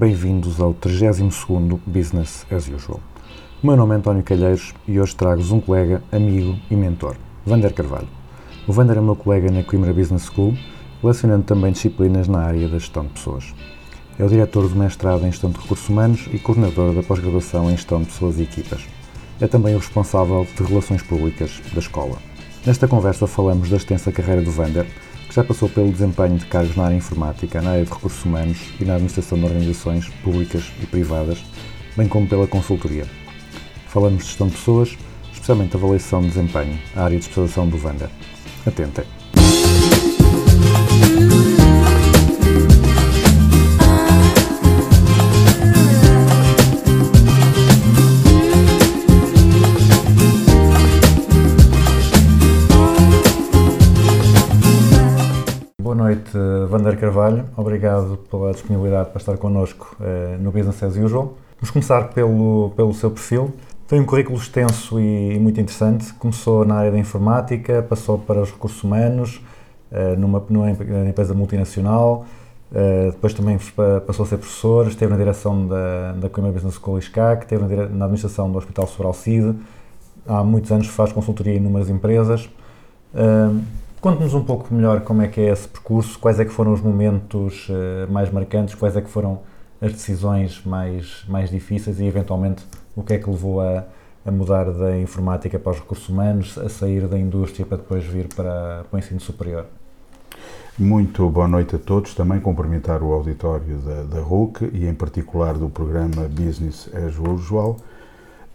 Bem-vindos ao 32º Business as Usual. O meu nome é António Calheiros e hoje trago-vos um colega, amigo e mentor, Vander Carvalho. O Vander é meu colega na Coimbra Business School, relacionando também disciplinas na área da gestão de pessoas. É o diretor do mestrado em Gestão de Recursos Humanos e coordenador da pós-graduação em Gestão de Pessoas e Equipas. É também o responsável de Relações Públicas da escola. Nesta conversa falamos da extensa carreira do Vander, que já passou pelo desempenho de cargos na área informática, na área de recursos humanos e na administração de organizações públicas e privadas, bem como pela consultoria. Falamos de gestão de pessoas, especialmente avaliação de desempenho, a área de especialização do Vander. Atentem! Noite, Vander Carvalho. Obrigado pela disponibilidade para estar connosco eh, no Business as Usual. Vamos começar pelo, pelo seu perfil. Tem um currículo extenso e, muito interessante. Começou na área da informática, passou para os recursos humanos, eh, numa, numa empresa multinacional, eh, depois também passou a ser professor, esteve na direção da, da Coimbra Business School ISCAC, esteve na, na administração do Hospital Sobral CID, há muitos anos faz consultoria em inúmeras empresas. Ahm, Conte-nos um pouco melhor como é que é esse percurso, quais é que foram os momentos eh, mais marcantes, quais é que foram as decisões mais, mais difíceis e, eventualmente, o que é que levou a, a mudar da informática para os recursos humanos, a sair da indústria para depois vir para, para o ensino superior. Muito boa noite a todos. Também cumprimentar o auditório da, da RUC e, em particular, do programa Business as Usual.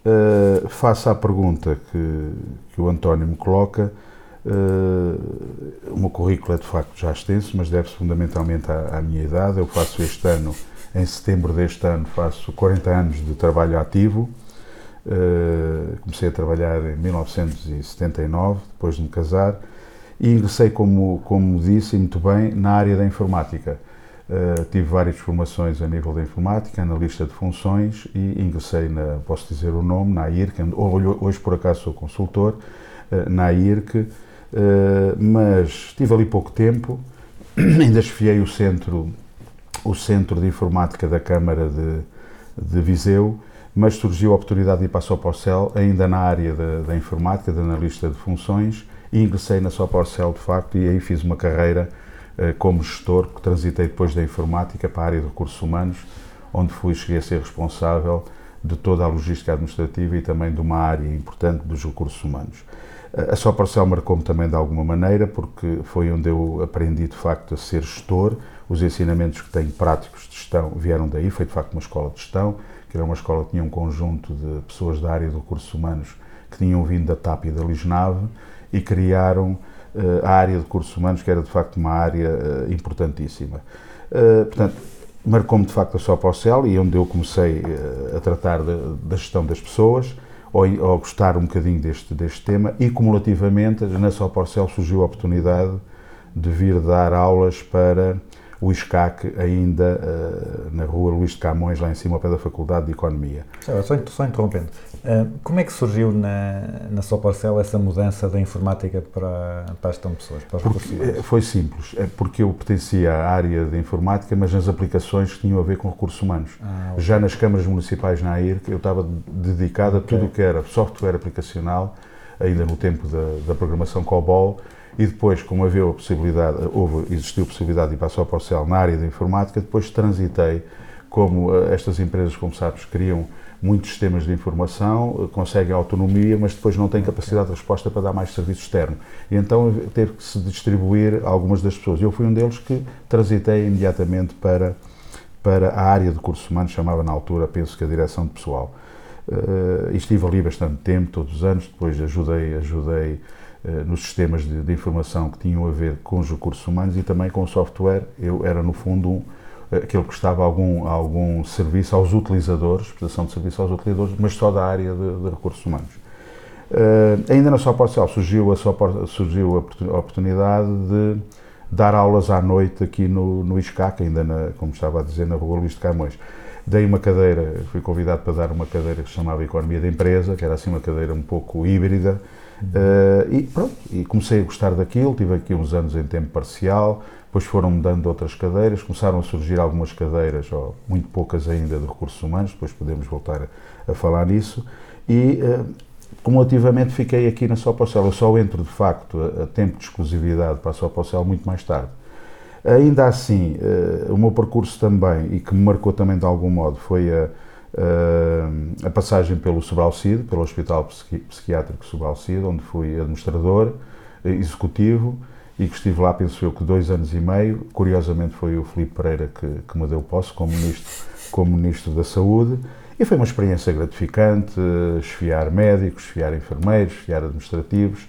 Uh, a pergunta que, que o António me coloca. Uh, o meu currículo é de facto já extenso, mas deve-se fundamentalmente à, à minha idade. Eu faço este ano, em setembro deste ano, faço 40 anos de trabalho ativo. Uh, comecei a trabalhar em 1979, depois de me casar, e ingressei, como, como disse muito bem, na área da informática. Uh, tive várias formações a nível da informática, analista de funções, e ingressei, na, posso dizer o nome, na IRC, hoje, hoje por acaso sou consultor, na IRC, mas tive ali pouco tempo, ainda esfiei o centro, o centro de informática da Câmara de, de Viseu, mas surgiu a oportunidade de ir para a Soporcel, ainda na área da, da informática, de analista de funções, e ingressei na Soporcel de facto, e aí fiz uma carreira eh, como gestor, que transitei depois da informática para a área de recursos humanos, onde fui, cheguei a ser responsável de toda a logística administrativa e também de uma área importante dos recursos humanos. A Soporcel marcou-me também de alguma maneira, porque foi onde eu aprendi de facto a ser gestor, os ensinamentos que tenho práticos de gestão vieram daí, foi de facto uma escola de gestão, que era uma escola que tinha um conjunto de pessoas da área de recursos humanos que tinham vindo da TAP e da Lisnave e criaram eh, a área de recursos humanos, que era de facto uma área eh, importantíssima. Eh, portanto, marcou-me de facto a Soporcel e onde eu comecei a tratar da gestão das pessoas, ou, ou gostar um bocadinho deste, deste tema, e cumulativamente na Soporcel surgiu a oportunidade de vir dar aulas para o ISCAC, ainda eh, na rua Luís de Camões, lá em cima, ao pé da Faculdade de Economia. Só, só, interrompendo, Ah, como é que surgiu na, na Soporcel essa mudança da informática para, para a gestão de pessoas, Porque, eh, foi simples, é porque eu pertencia à área de informática, mas nas aplicações que tinham a ver com recursos humanos. Ah. Já nas câmaras municipais na AIRC, eu estava dedicado a tudo o que era software aplicacional, ainda no tempo da, da programação COBOL, e depois, como havia a possibilidade, houve, existiu a possibilidade de ir para a Soporcel na área da informática, depois transitei, como eh, estas empresas, como sabes, criam muitos sistemas de informação, eh, conseguem autonomia, mas depois não têm capacidade de resposta para dar mais serviço externo. E então teve que se distribuir algumas das pessoas. Eu fui um deles que transitei imediatamente para, para a área de recursos humanos, chamava na altura, penso que a direção de pessoal. Uh, estive ali bastante tempo, todos os anos, depois ajudei, ajudei nos sistemas de, de informação que tinham a ver com os recursos humanos e também com o software. Eu era, no fundo, um, aquele que prestava algum, algum serviço aos utilizadores, prestação de serviço aos utilizadores, mas só da área de, de recursos humanos. Uh, ainda na Sopor Cell surgiu a, Sopor, surgiu a oportunidade de dar aulas à noite aqui no, no ISCAC, ainda na, como estava a dizer, na Rua Luís de Camões. Dei uma cadeira, fui convidado para dar uma cadeira que se chamava Economia da Empresa, que era assim uma cadeira um pouco híbrida, uh, e pronto, e comecei a gostar daquilo, tive aqui uns anos em tempo parcial, depois foram-me dando outras cadeiras, começaram a surgir algumas cadeiras, ou muito poucas ainda, de recursos humanos, depois podemos voltar a, a falar nisso, e uh, cumulativamente fiquei aqui na Sopocel. Eu só entro, de facto, a, a tempo de exclusividade para a Sopocel muito mais tarde. Ainda assim, uh, o meu percurso também, e que me marcou também de algum modo, foi a, a passagem pelo Sobral Cid, pelo Hospital Psiqui Psiquiátrico Sobral Cid, onde fui administrador, uh, executivo, e que estive lá, penso eu, que dois anos e meio. Curiosamente foi o Filipe Pereira que, que me deu posse como ministro, como ministro da Saúde. E foi uma experiência gratificante, esfiar médicos, esfiar enfermeiros, esfiar administrativos,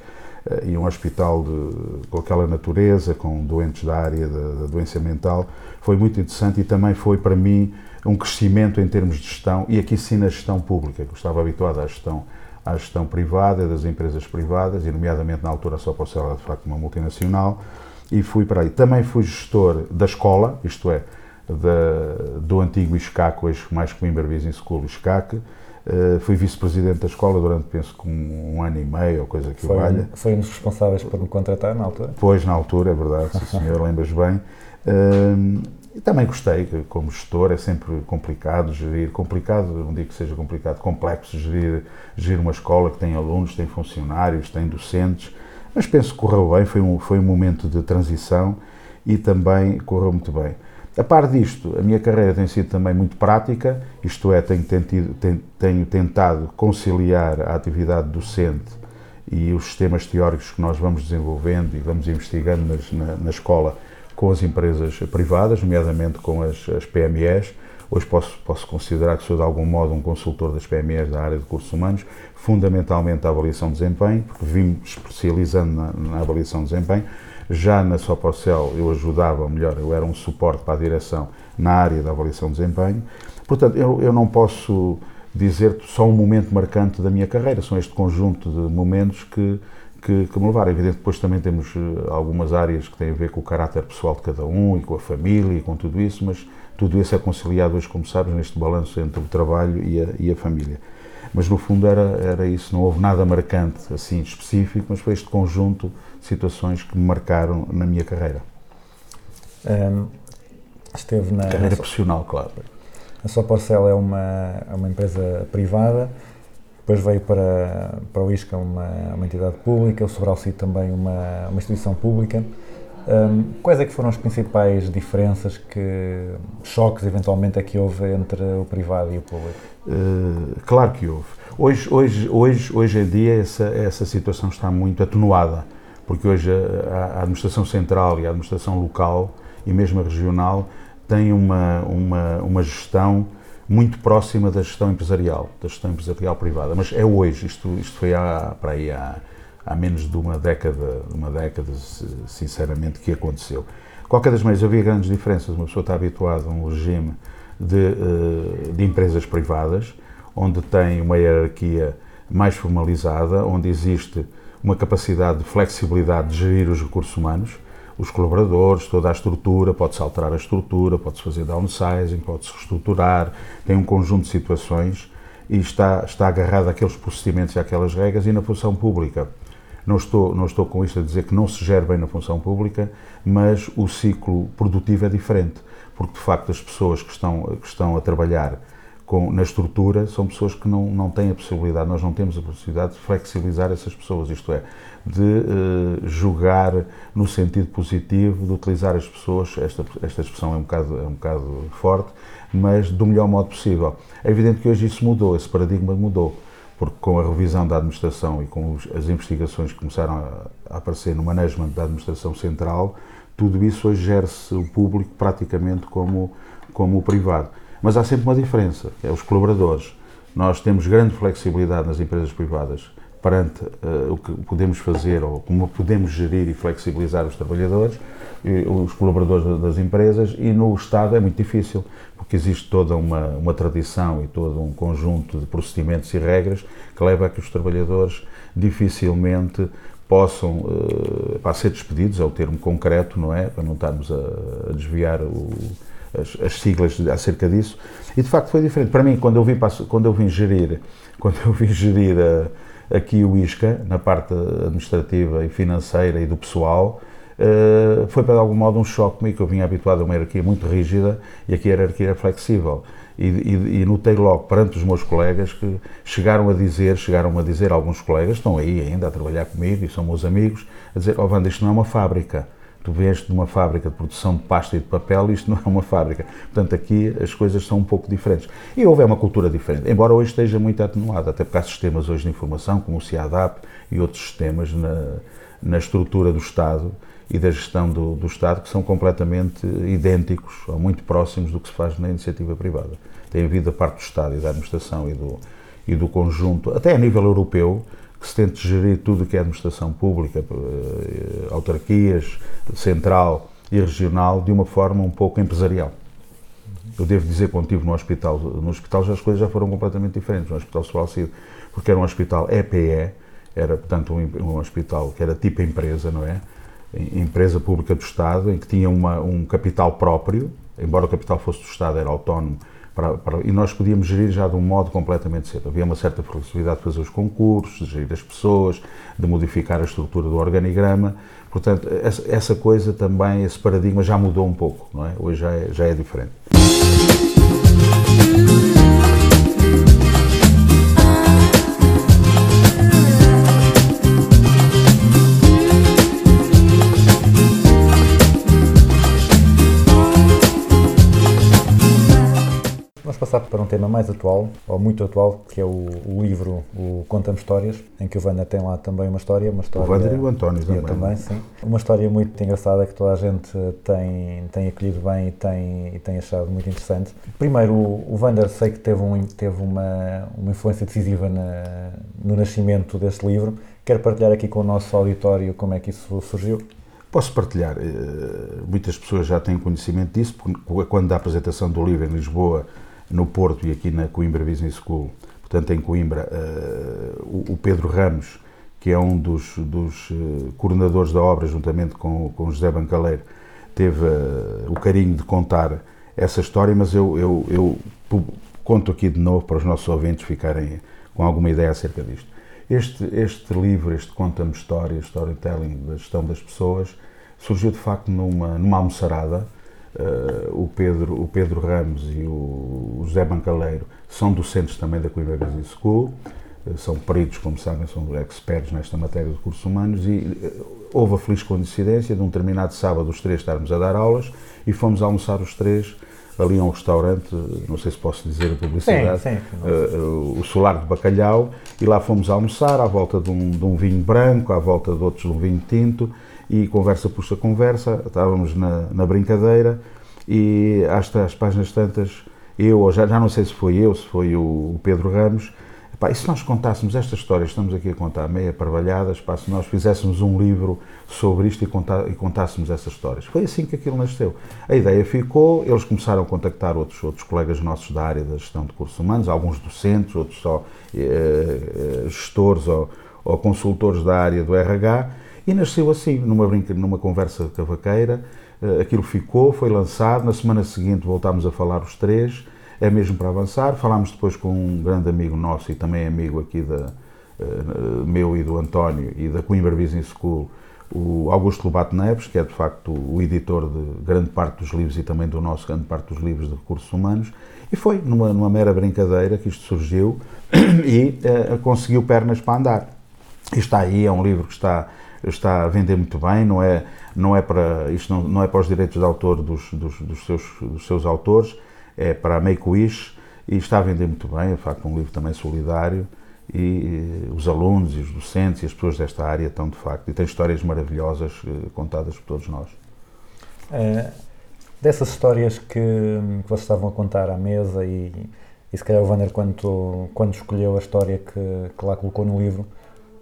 e um hospital de, com aquela natureza, com doentes da área da, da, doença mental, foi muito interessante e também foi para mim um crescimento em termos de gestão, e aqui sim na gestão pública, que eu estava habituado à gestão, à gestão privada, das empresas privadas, e nomeadamente na altura só por ser de facto uma multinacional, e fui para aí. Também fui gestor da escola, isto é, da, do antigo ISCAC, hoje mais Coimbra Business School ISCAC, Uh, fui vice-presidente da escola durante, penso que um, um, ano e meio, ou coisa que foi, valha. Foi um dos responsáveis por me contratar na altura? Pois, na altura, é verdade, sim senhor, lembras bem. Uh, e também gostei, como gestor, é sempre complicado gerir, complicado, não digo que seja complicado, complexo gerir, gerir uma escola que tem alunos, tem funcionários, tem docentes, mas penso que correu bem, foi um, foi um momento de transição e também correu muito bem. A par disto, a minha carreira tem sido também muito prática, isto é, tenho, tentido, tenho tentado conciliar a atividade docente e os sistemas teóricos que nós vamos desenvolvendo e vamos investigando nas, na, na, escola com as empresas privadas, nomeadamente com as, as PMEs. Hoje posso, posso considerar que sou de algum modo um consultor das PMEs da área de recursos humanos, fundamentalmente a avaliação de desempenho, porque vim especializando na, na avaliação de desempenho, já na Soporcel eu ajudava, ou melhor, eu era um suporte para a direção na área da avaliação de desempenho. Portanto, eu, eu não posso dizer só um momento marcante da minha carreira, são este conjunto de momentos que, que, que me levaram. Evidente, depois também temos eh, algumas áreas que têm a ver com o caráter pessoal de cada um e com a família e com tudo isso, mas tudo isso é conciliado hoje, como sabes, neste balanço entre o trabalho e a, e a família. Mas no fundo era, era isso, não houve nada marcante assim específico, mas foi este conjunto situações que me marcaram na minha carreira. Um, esteve na. Carreira profissional, claro. A sua parcela é uma, é uma empresa privada, depois veio para, para o ISCA uma, uma entidade pública, o Sobralci também uma, uma instituição pública. Um, quais é que foram as principais diferenças, que choques eventualmente é que houve entre o privado e o público? Uh, claro que houve. Hoje, hoje, hoje, hoje em dia essa, essa situação está muito atenuada porque hoje a, a administração central e a administração local e mesmo a regional têm uma, uma, uma gestão muito próxima da gestão empresarial, da gestão empresarial privada. Mas é hoje, isto, isto foi há, para aí há, há menos de uma década, uma década, sinceramente, que aconteceu. Qualquer das maneiras, havia grandes diferenças. Uma pessoa está habituada a um regime de, eh, de empresas privadas, onde tem uma hierarquia mais formalizada, onde existe uma capacidade de flexibilidade de gerir os recursos humanos, os colaboradores, toda a estrutura, pode-se alterar a estrutura, pode-se fazer downsizing, pode-se reestruturar, tem um conjunto de situações e está, está agarrado àqueles procedimentos e àquelas regras e na função pública. Não estou, não estou com isto a dizer que não se gere bem na função pública, mas o ciclo produtivo é diferente, porque de facto as pessoas que estão, que estão a trabalhar com, na estrutura são pessoas que não, não têm a possibilidade, nós não temos a possibilidade de flexibilizar essas pessoas, isto é, de uh, jogar no sentido positivo, de utilizar as pessoas, esta, esta expressão é um, bocado, é um bocado forte, mas do melhor modo possível. É evidente que hoje isso mudou, esse paradigma mudou, porque com a revisão da administração e com os, as investigações que começaram a, a aparecer no management da administração central, tudo isso hoje gera-se o público praticamente como, como o privado. Mas há sempre uma diferença, é os colaboradores. Nós temos grande flexibilidade nas empresas privadas, perante eh, o que podemos fazer ou como podemos gerir e flexibilizar os trabalhadores, e os colaboradores da- das empresas e no Estado é muito difícil, porque existe toda uma, uma tradição e todo um conjunto de procedimentos e regras que leva a que os trabalhadores dificilmente possam eh, pá, ser despedidos, é o termo concreto, não é? Para não estarmos a, a desviar o- as, as siglas acerca disso. E de facto foi diferente. Para mim, quando eu vim, quando eu vim gerir, quando eu vim gerir a- aqui o ISCA, na parte administrativa e financeira e do pessoal, eh, foi para de algum modo um choque comigo, eu vinha habituado a uma hierarquia muito rígida e aqui a hierarquia é flexível. E, e, e notei logo perante os meus colegas que chegaram a dizer, chegaram a dizer alguns colegas, estão aí ainda a trabalhar comigo e são meus amigos, a dizer, oh Wanda, isto não é uma fábrica. Tu vieste de uma fábrica de produção de pasta e de papel isto não é uma fábrica. Portanto, aqui as coisas são um pouco diferentes. E houve uma cultura diferente, embora hoje esteja muito atenuada, até porque há sistemas hoje de informação, como o CIADAP e outros sistemas na, na estrutura do Estado e da gestão do, do Estado que são completamente idênticos ou muito próximos do que se faz na iniciativa privada. Tem havido da parte do Estado e da administração e do, e do conjunto, até a nível europeu, que se tente gerir tudo o que é administração pública, eh, autarquias, central e regional, de uma forma um pouco empresarial. Eu devo dizer, quando estive no hospital, no hospital já as coisas já foram completamente diferentes, no Hospital Soalcido, porque era um hospital EPE, era, portanto, um, um hospital que era tipo empresa, não é? Em- Empresa pública do Estado, em que tinha uma, um capital próprio, embora o capital fosse do Estado, era autónomo, para- para- e nós podíamos gerir já de um modo completamente certo. Havia uma certa flexibilidade de fazer os concursos, de gerir as pessoas, de modificar a estrutura do organigrama. Portanto, essa, essa coisa também, esse paradigma já mudou um pouco, não é? Hoje já é, já é diferente. Vamos passar para um tema mais atual, ou muito atual, que é o, o livro O Conta-me Histórias, em que o Wanda tem lá também uma história. Uma história Wander e o António também. também, sim. Uma história muito engraçada que toda a gente tem, tem acolhido bem e tem, e tem achado muito interessante. Primeiro, o, o Wander sei que teve, um, teve uma, uma influência decisiva na- no nascimento deste livro. Quero partilhar aqui com o nosso auditório como é que isso surgiu. Posso partilhar, eh, muitas pessoas já têm conhecimento disso, porque quando da apresentação do livro em Lisboa, no Porto e aqui na Coimbra Business School, portanto em Coimbra, eh, o o Pedro Ramos, que é um dos, dos eh, coordenadores da obra, juntamente com, com José Bancaleiro, teve eh, o carinho de contar essa história, mas eu, eu, eu conto aqui de novo para os nossos ouvintes ficarem com alguma ideia acerca disto. Este, este livro, este Conta-me Histórias, Storytelling da Gestão das Pessoas, surgiu de facto numa, numa almoçarada. Eh, o, Pedro, o Pedro Ramos e o José Bancaleiro são docentes também da Coimbra Business School, eh, são peritos, como sabem, são experts nesta matéria de recursos humanos e eh, houve a feliz coincidência de um determinado sábado os três estarmos a dar aulas e fomos almoçar os três ali a um restaurante, não sei se posso dizer a publicidade, Sim, sim. eh, o Solar de Bacalhau, e lá fomos almoçar à volta de um, de um vinho branco, à volta de outros de um vinho tinto, e conversa puxa conversa, estávamos na, na brincadeira, e às, às páginas tantas, eu, ou já, já não sei se foi eu, se foi o, o Pedro Ramos, e se nós contássemos esta história, estamos aqui a contar meia parvalhadas, se nós fizéssemos um livro sobre isto e, contar, e contássemos essas histórias. Foi assim que aquilo nasceu. A ideia ficou, eles começaram a contactar outros, outros colegas nossos da área da gestão de recursos humanos, alguns docentes, outros só eh, eh, gestores ou, ou consultores da área do RH, e nasceu assim, numa, brinca, numa conversa cavaqueira, eh, aquilo ficou, foi lançado, na semana seguinte voltámos a falar os três, é mesmo para avançar. Falámos depois com um grande amigo nosso e também amigo aqui da, eh, meu e do António e da Coimbra Business School, o Augusto Lobato Neves, que é de facto o editor de grande parte dos livros e também do nosso grande parte dos livros de recursos humanos. E foi numa, numa mera brincadeira que isto surgiu e eh, conseguiu pernas para andar. E está aí, é um livro que está, está a vender muito bem, não é, não é para, isto não, não é para os direitos de autor dos, dos, dos seus, dos seus autores, é para a Make-Wish e está a vender muito bem, de facto um livro também solidário e, e os alunos e os docentes e as pessoas desta área estão de facto, e tem histórias maravilhosas eh, contadas por todos nós. Eh, dessas histórias que, que vocês estavam a contar à mesa e, e se calhar o Wander quando, quando escolheu a história que, que lá colocou no livro,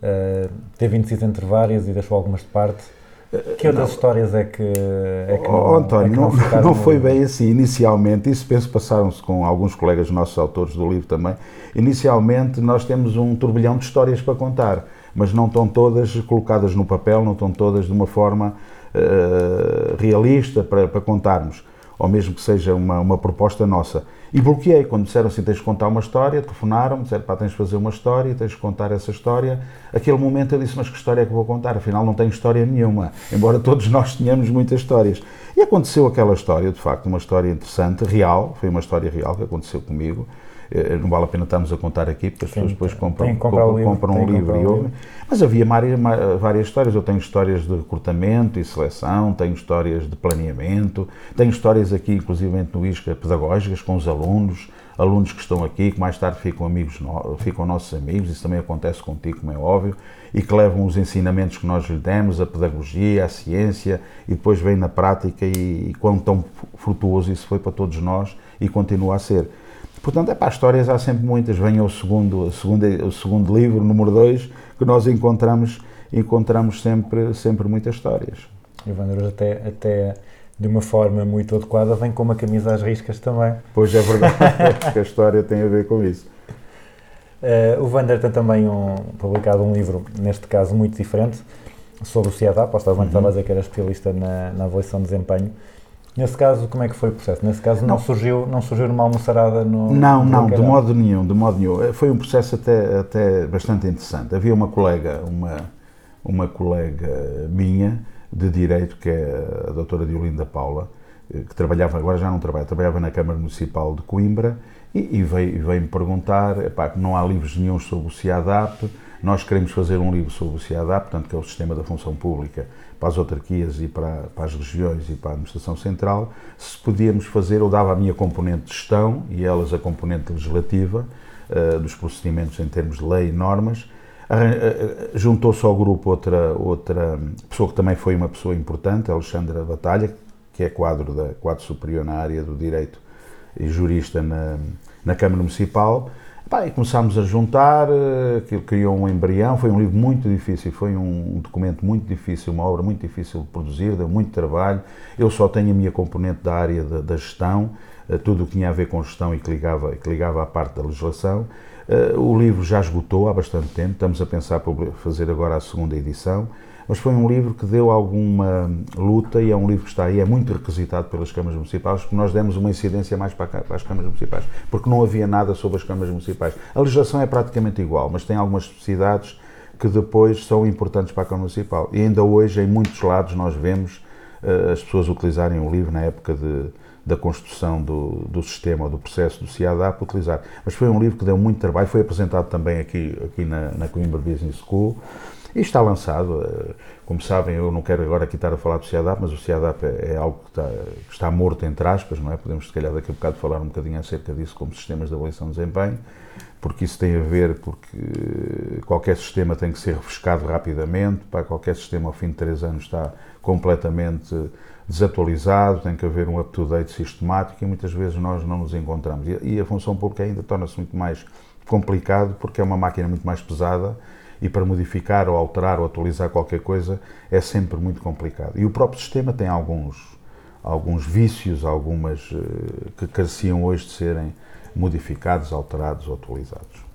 Uh, teve indeciso entre várias e deixou algumas de parte. Que outras histórias é que, é que Oh, não, António, é que não, não no foi bem assim. Inicialmente, isso penso passaram-se com alguns colegas nossos autores do livro também. Inicialmente, nós temos um turbilhão de histórias para contar, mas não estão todas colocadas no papel, não estão todas de uma forma eh, realista para, para contarmos, ou mesmo que seja uma, uma proposta nossa. E bloqueei, quando disseram assim, tens de contar uma história, telefonaram-me, disseram, pá, tens de fazer uma história, tens de contar essa história. Aquele momento eu disse, mas que história é que vou contar? Afinal não tenho história nenhuma, embora todos nós tenhamos muitas histórias. E aconteceu aquela história, de facto, uma história interessante, real, foi uma história real que aconteceu comigo. Eh, Não vale a pena estarmos a contar aqui, porque as Sim, pessoas depois compram, compram, livro, compram um livro e ouvem. Mas havia várias, várias histórias. Eu tenho histórias de recrutamento e seleção, tenho histórias de planeamento, tenho histórias aqui, inclusive no ISCA, pedagógicas com os alunos, alunos que estão aqui, que mais tarde ficam, amigos, no- ficam nossos amigos, isso também acontece contigo, como é óbvio, e que levam os ensinamentos que nós lhe demos, a pedagogia, a ciência, e depois vem na prática e, e quão tão frutuoso isso foi para todos nós e continua a ser. Portanto, é para as histórias há sempre muitas. Venha o segundo, o segundo, o segundo livro, número 2, que nós encontramos, encontramos sempre, sempre muitas histórias. E o Wander hoje até, até de uma forma muito adequada vem com uma camisa às riscas também. Pois é verdade, que a história tem a ver com isso. Eh, o Wander tem também um, publicado um livro, neste caso muito diferente, sobre o CIADAP. Lá está, o Wander estava a dizer que era especialista na, na avaliação de desempenho. Nesse caso, como é que foi o processo? Nesse caso, não, Não. surgiu, não surgiu numa almoçarada no. Não, no não, de modo nenhum, de modo nenhum. Eh, Foi um processo até, até bastante interessante. Havia uma colega, uma, uma colega minha de Direito, que é a doutora Diolinda Paula, eh, que trabalhava, agora já não trabalha, trabalhava na Câmara Municipal de Coimbra, e, e veio- e veio-me perguntar, epá, não há livros nenhum sobre o CIADAP, nós queremos fazer um livro sobre o CIADAP, portanto, que é o Sistema da Função Pública, para as autarquias e para, para as regiões e para a Administração Central, se podíamos fazer, eu dava a minha componente de gestão e elas a componente legislativa, eh, dos procedimentos em termos de lei e normas. Eh, eh, Juntou-se ao grupo outra, outra pessoa que também foi uma pessoa importante, Alexandra Batalha, que é quadro, da, quadro superior na área do direito e jurista na, na Câmara Municipal. Pá, e começámos a juntar, eh, aquilo criou um embrião, foi um livro muito difícil, foi um, um documento muito difícil, uma obra muito difícil de produzir, deu muito trabalho. Eu só tenho a minha componente da área da, da gestão, eh, tudo o que tinha a ver com gestão e que ligava, que ligava à parte da legislação. Eh, O livro já esgotou há bastante tempo, estamos a pensar fazer agora a segunda edição, mas foi um livro que deu alguma luta e é um livro que está aí, é muito requisitado pelas câmaras municipais, porque nós demos uma incidência mais para, para as câmaras municipais, porque não havia nada sobre as câmaras municipais. A legislação é praticamente igual, mas tem algumas especificidades que depois são importantes para a Câmara Municipal. E ainda hoje, em muitos lados, nós vemos eh, as pessoas utilizarem o livro na época de, da construção do, do sistema do processo do CIADAP, utilizar. Mas foi um livro que deu muito trabalho, foi apresentado também aqui, aqui na, na Coimbra Business School e está lançado. eh, Como sabem, eu não quero agora aqui estar a falar do CIADAP, mas o CIADAP é, é algo que está, que está morto, entre aspas, não é? Podemos, se calhar, daqui a bocado falar um bocadinho acerca disso como sistemas de avaliação de desempenho, porque isso tem a ver, porque qualquer sistema tem que ser refrescado rapidamente, para qualquer sistema ao fim de três anos está completamente desatualizado, tem que haver um up-to-date sistemático e muitas vezes nós não nos encontramos. E, a função pública ainda torna-se muito mais complicado porque é uma máquina muito mais pesada e para modificar ou alterar ou atualizar qualquer coisa é sempre muito complicado. E o próprio sistema tem alguns, alguns vícios, algumas eh, que careciam hoje de serem modificados, alterados ou atualizados.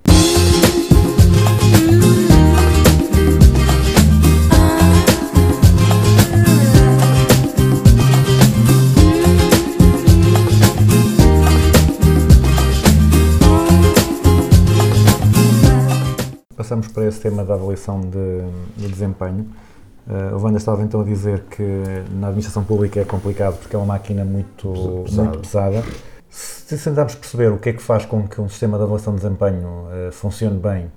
Passamos para esse tema da avaliação de, de desempenho. Uh, o Wanda estava então a dizer que na administração pública é complicado porque é uma máquina muito Pesada. muito pesada. Se tentarmos perceber o que é que faz com que um sistema de avaliação de desempenho uh, funcione bem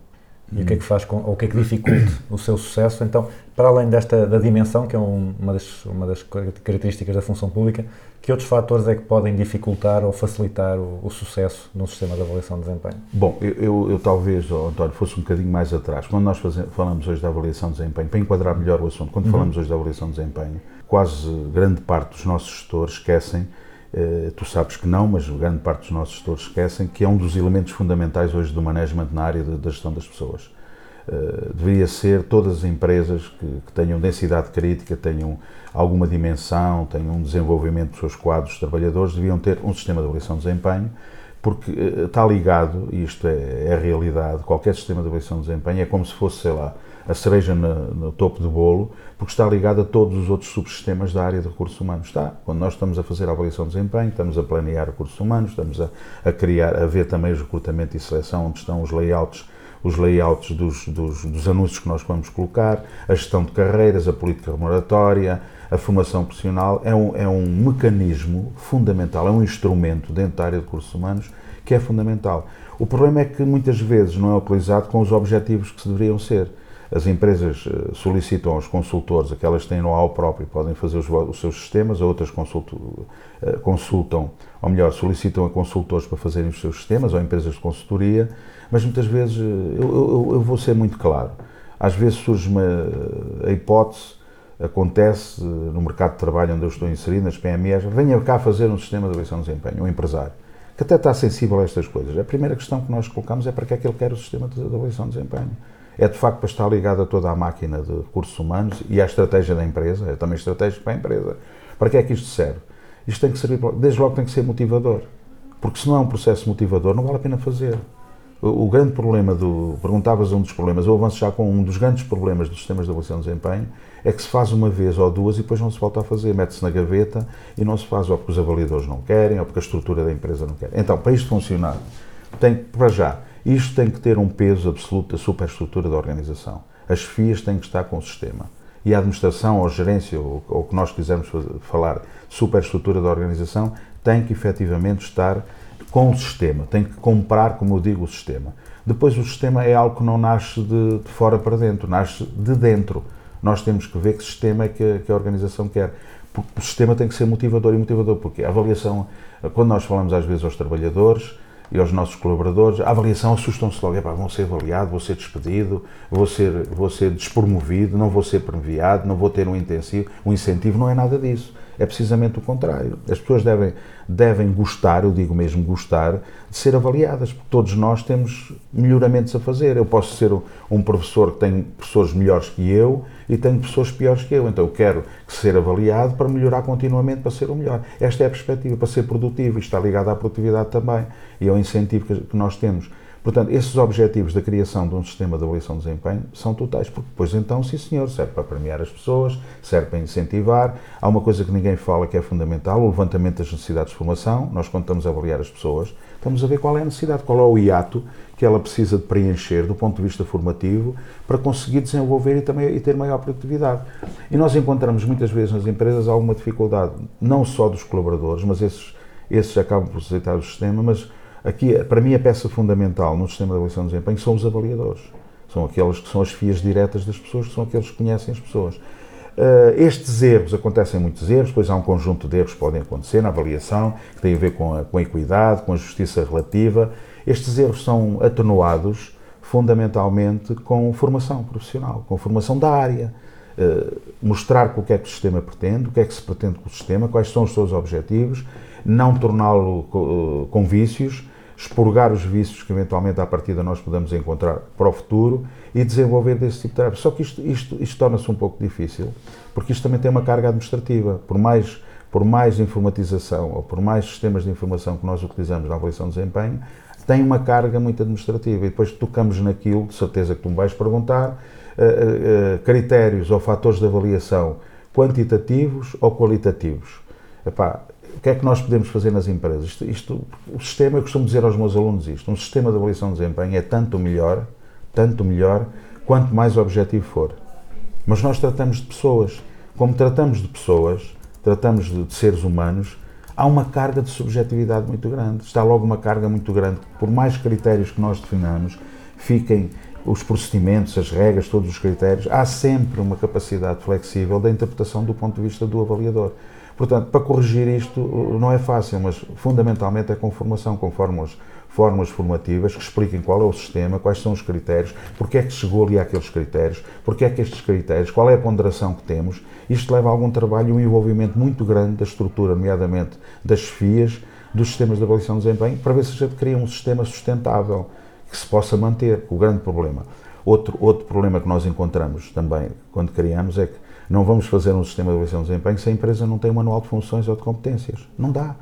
e o que é que faz com, ou o que é que dificulte o seu sucesso, então, para além desta da dimensão, que é um- uma, das, uma das características da função pública, que outros fatores é que podem dificultar ou facilitar o, o sucesso de um sistema de avaliação de desempenho? Bom, eu, eu, eu talvez, oh, António, fosse um bocadinho mais atrás. Quando nós falamos hoje da avaliação de desempenho, para enquadrar melhor o assunto, quando falamos hoje da avaliação de desempenho, quase grande parte dos nossos gestores esquecem, tu sabes que não, mas grande parte dos nossos gestores esquecem, que é um dos elementos fundamentais hoje do management na área da gestão das pessoas. eh, deveria ser todas as empresas que, que tenham densidade crítica, tenham alguma dimensão, tenham um desenvolvimento dos seus quadros de trabalhadores, deviam ter um sistema de avaliação de desempenho, porque eh, está ligado, e isto é, é a realidade, qualquer sistema de avaliação de desempenho é como se fosse, sei lá, a cereja no, no topo do bolo, porque está ligado a todos os outros subsistemas da área de recursos humanos. Está. Quando nós estamos a fazer a avaliação de desempenho, estamos a planear recursos humanos, estamos a, a criar, a ver também o recrutamento e seleção, onde estão os layouts os layouts dos, dos, dos, anúncios que nós vamos colocar, a gestão de carreiras, a política remuneratória, a formação profissional, é um, é um mecanismo fundamental, é um instrumento dentro da área de recursos humanos que é fundamental. O problema é que muitas vezes não é utilizado com os objetivos que se deveriam ser. As empresas eh, solicitam aos consultores, aquelas que têm know-how próprio, podem fazer os, os seus sistemas, outras consultam, eh, consultam, ou melhor, solicitam a consultores para fazerem os seus sistemas, ou empresas de consultoria, mas muitas vezes, eh, eu, eu, eu vou ser muito claro, às vezes surge uma, a hipótese, acontece no mercado de trabalho onde eu estou inserido, nas PMEs, venha cá fazer um sistema de avaliação de desempenho, um empresário, que até está sensível a estas coisas. A primeira questão que nós colocamos é para que é que ele quer o sistema de avaliação de desempenho é de facto para estar ligado a toda a máquina de recursos humanos e à estratégia da empresa, é também estratégico para a empresa. Para que é que isto serve? Isto tem que servir, desde logo tem que ser motivador, porque se não é um processo motivador, não vale a pena fazer. O, o grande problema do. Perguntavas um dos problemas, eu avanço já com um dos grandes problemas dos sistemas de avaliação de desempenho, é que se faz uma vez ou duas e depois não se volta a fazer, mete-se na gaveta e não se faz ou porque os avaliadores não querem ou porque a estrutura da empresa não quer. Então, para isto funcionar, tem que, para já, isto tem que ter um peso absoluto da superestrutura da organização. As FIAs têm que estar com o sistema. E a administração, ou gerência, ou o que nós quisermos falar, superestrutura da organização, tem que efetivamente estar com o sistema, tem que comprar, como eu digo, o sistema. Depois, o sistema é algo que não nasce de, de fora para dentro, nasce de dentro. Nós temos que ver que sistema é que a, que a organização quer. Porque o sistema tem que ser motivador e motivador, porque a avaliação, quando nós falamos às vezes aos trabalhadores, e aos nossos colaboradores, a avaliação assustam-se logo, Epá, vou ser avaliado, vou ser despedido, vou ser, vou ser despromovido, não vou ser premiado, não vou ter um, intensivo, um incentivo, não é nada disso. É precisamente o contrário. As pessoas devem, devem gostar, eu digo mesmo gostar, de ser avaliadas, porque todos nós temos melhoramentos a fazer. Eu posso ser um professor que tem professores melhores que eu e tenho pessoas piores que eu, então eu quero ser avaliado para melhorar continuamente, para ser o melhor. Esta é a perspectiva, para ser produtivo, e está ligado à produtividade também, e ao incentivo que nós temos. Portanto, esses objetivos da criação de um sistema de avaliação de desempenho são totais, porque depois então, sim senhor, serve para premiar as pessoas, serve para incentivar. Há uma coisa que ninguém fala que é fundamental, o levantamento das necessidades de formação. Nós, quando estamos a avaliar as pessoas, estamos a ver qual é a necessidade, qual é o hiato que ela precisa de preencher do ponto de vista formativo para conseguir desenvolver e, também, e ter maior produtividade. E nós encontramos muitas vezes nas empresas alguma dificuldade, não só dos colaboradores, mas esses, esses acabam por aceitar o sistema, mas Aqui, para mim, a peça fundamental no sistema de avaliação de desempenho são os avaliadores. São aqueles que são as fias diretas das pessoas, que são aqueles que conhecem as pessoas. Uh, estes erros, acontecem muitos erros, pois há um conjunto de erros que podem acontecer na avaliação, que tem a ver com a, com a equidade, com a justiça relativa. Estes erros são atenuados fundamentalmente com formação profissional, com formação da área. Uh, mostrar o que é que o sistema pretende, o que é que se pretende com o sistema, quais são os seus objetivos, não torná-lo uh, com vícios, expurgar os vícios que eventualmente à partida nós podemos encontrar para o futuro e desenvolver desse tipo de tarefa. Só que isto, isto, isto torna-se um pouco difícil, porque isto também tem uma carga administrativa. Por mais, por mais informatização ou por mais sistemas de informação que nós utilizamos na avaliação de desempenho, tem uma carga muito administrativa. E depois tocamos naquilo, de certeza que tu me vais perguntar, uh, uh, critérios ou fatores de avaliação quantitativos ou qualitativos. Epá, que é que nós podemos fazer nas empresas? Isto, isto, o sistema, eu costumo dizer aos meus alunos isto, um sistema de avaliação de desempenho é tanto melhor, tanto melhor, quanto mais objetivo for. Mas nós tratamos de pessoas. Como tratamos de pessoas, tratamos de, de seres humanos, há uma carga de subjetividade muito grande. Está logo uma carga muito grande. Por mais critérios que nós definamos, fiquem os procedimentos, as regras, todos os critérios, há sempre uma capacidade flexível da interpretação do ponto de vista do avaliador. Portanto, para corrigir isto não é fácil, mas fundamentalmente é com formação, com fórmulas, fórmulas formativas que expliquem qual é o sistema, quais são os critérios, porque é que chegou ali àqueles critérios, porque é que estes critérios, qual é a ponderação que temos. Isto leva a algum trabalho e um envolvimento muito grande da estrutura, nomeadamente das FIAs, dos sistemas de avaliação de desempenho, para ver se a gente cria um sistema sustentável, que se possa manter, o grande problema. Outro, outro problema que nós encontramos também quando criamos é que não vamos fazer um sistema de avaliação de desempenho se a empresa não tem um manual de funções ou de competências. Não dá.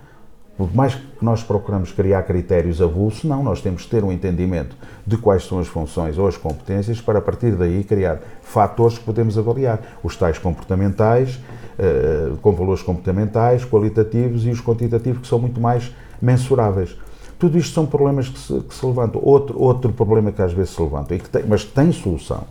Por mais que nós procuramos criar critérios avulsos, não, nós temos que ter um entendimento de quais são as funções ou as competências para a partir daí criar fatores que podemos avaliar. Os tais comportamentais, eh, com valores comportamentais, qualitativos e os quantitativos que são muito mais mensuráveis. Tudo isto são problemas que se, que se levantam. Outro, outro problema que às vezes se levanta, e que tem, mas que tem solução.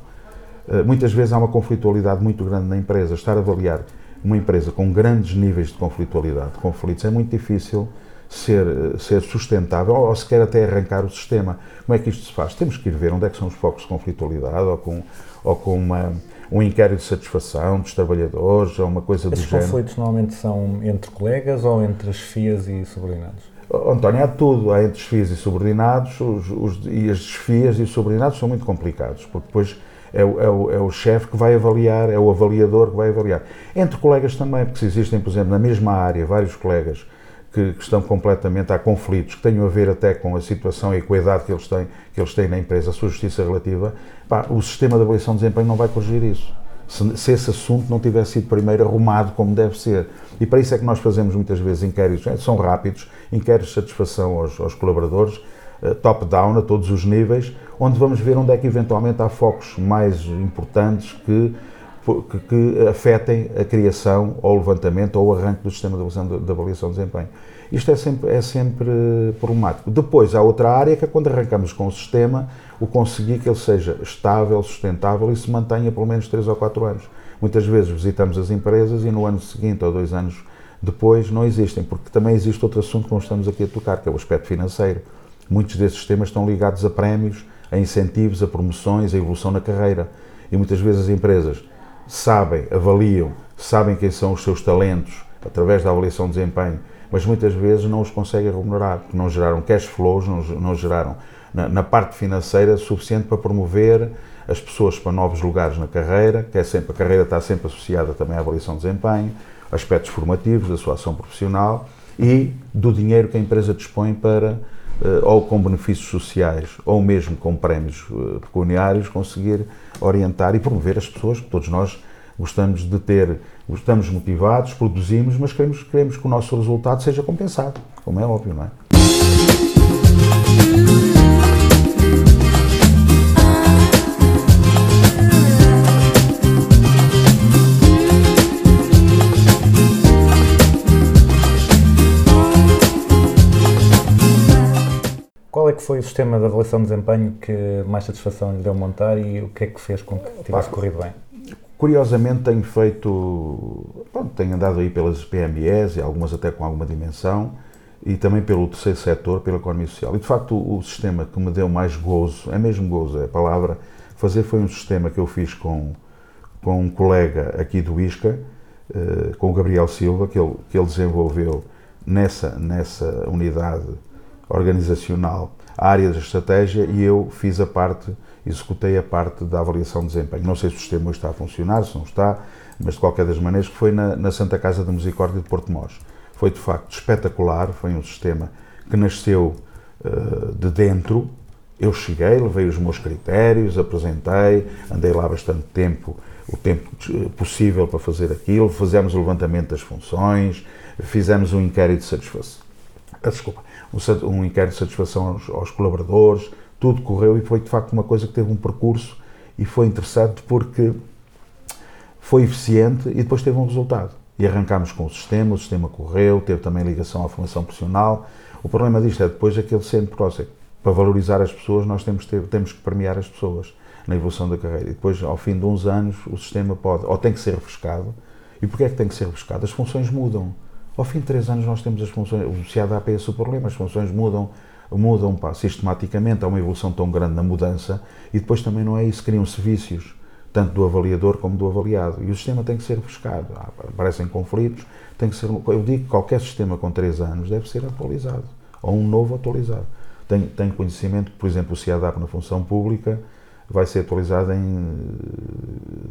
Eh, Muitas vezes há uma conflitualidade muito grande na empresa. Estar a avaliar uma empresa com grandes níveis de conflitualidade, de conflitos, é muito difícil ser, eh, ser sustentável ou sequer até arrancar o sistema. Como é que isto se faz? Temos que ir ver onde é que são os focos de conflitualidade ou com, ou com uma, um inquérito de satisfação dos trabalhadores ou uma coisa do Esses género. conflitos normalmente são entre colegas ou entre chefias e subordinados? António, há tudo. Há entre desfias e subordinados, os, os- e as desfias e os subordinados são muito complicados, porque depois é o, é o, é o chefe que vai avaliar, é o avaliador que vai avaliar. Entre colegas também, porque se existem, por exemplo, na mesma área, vários colegas que, que estão completamente, há conflitos que tenham a ver até com a situação e com a idade que eles têm, que eles têm na empresa, a sua justiça relativa, pá, o sistema de avaliação de desempenho não vai corrigir isso se, se esse assunto não tivesse sido primeiro arrumado como deve ser. E para isso é que nós fazemos muitas vezes inquéritos, são rápidos, inquéritos de satisfação aos, aos colaboradores, top-down, a todos os níveis, onde vamos ver onde é que eventualmente há focos mais importantes que, que, que afetem a criação ou o levantamento ou o arranque do sistema de avaliação de, de avaliação de desempenho. Isto é sempre, é sempre problemático. Depois há outra área que é quando arrancamos com o sistema, o conseguir que ele seja estável, sustentável e se mantenha pelo menos 3 ou 4 anos. Muitas vezes visitamos as empresas e no ano seguinte ou dois anos depois não existem, porque também existe outro assunto que não estamos aqui a tocar, que é o aspecto financeiro. Muitos desses sistemas estão ligados a prémios, a incentivos, a promoções, a evolução na carreira. E muitas vezes as empresas sabem, avaliam, sabem quem são os seus talentos através da avaliação de desempenho, mas muitas vezes não os conseguem remunerar, porque não geraram cash flows, não, não geraram na, na parte financeira suficiente para promover as pessoas para novos lugares na carreira, que é sempre, a carreira está sempre associada também à avaliação de desempenho, aspectos formativos da sua ação profissional e do dinheiro que a empresa dispõe para, ou com benefícios sociais, ou mesmo com prémios eh, pecuniários, conseguir orientar e promover as pessoas, que todos nós gostamos de ter, estamos motivados, produzimos, mas queremos, queremos que o nosso resultado seja compensado, como é óbvio, não é? Foi o sistema de avaliação de desempenho que mais satisfação lhe deu montar e o que é que fez com que tivesse corrido bem? Curiosamente tenho feito, pronto, tenho andado aí pelas PMEs e algumas até com alguma dimensão e também pelo terceiro setor, pela economia social. E de facto o, o sistema que me deu mais gozo, é mesmo gozo, é a palavra, fazer foi um sistema que eu fiz com, com um colega aqui do ISCA, eh, com o Gabriel Silva, que ele, que ele desenvolveu nessa, nessa unidade organizacional a área da estratégia e eu fiz a parte, executei a parte da avaliação de desempenho. Não sei se o sistema hoje está a funcionar, se não está, mas de qualquer das maneiras que foi na, na Santa Casa da Misericórdia de Porto Mós. Foi de facto espetacular, foi um sistema que nasceu uh, de dentro. Eu cheguei, levei os meus critérios, apresentei, andei lá bastante tempo, o tempo possível para fazer aquilo, fizemos o levantamento das funções, fizemos um inquérito de satisfação. Ah, desculpa, um, inquérito de satisfação aos, aos, colaboradores, tudo correu e foi de facto uma coisa que teve um percurso e foi interessante porque foi eficiente e depois teve um resultado. E arrancámos com o sistema, o sistema correu, teve também ligação à formação profissional. O problema disto é depois aquele sempre próximo. Para valorizar as pessoas, nós temos, ter, temos que premiar as pessoas na evolução da carreira. E depois, ao fim de uns anos, o sistema pode, ou tem que ser refrescado. E porquê é que tem que ser refrescado? As funções mudam. Ao fim de três anos nós temos as funções, o CADAP é esse o problema, as funções mudam, mudam pá, sistematicamente, há uma evolução tão grande na mudança e depois também não é isso, criam-se vícios, tanto do avaliador como do avaliado, e o sistema tem que ser refrescado, aparecem conflitos, tem que ser, eu digo que qualquer sistema com três anos deve ser atualizado, ou um novo atualizado. Tenho, tenho conhecimento por exemplo, o CADAP na função pública vai ser atualizado em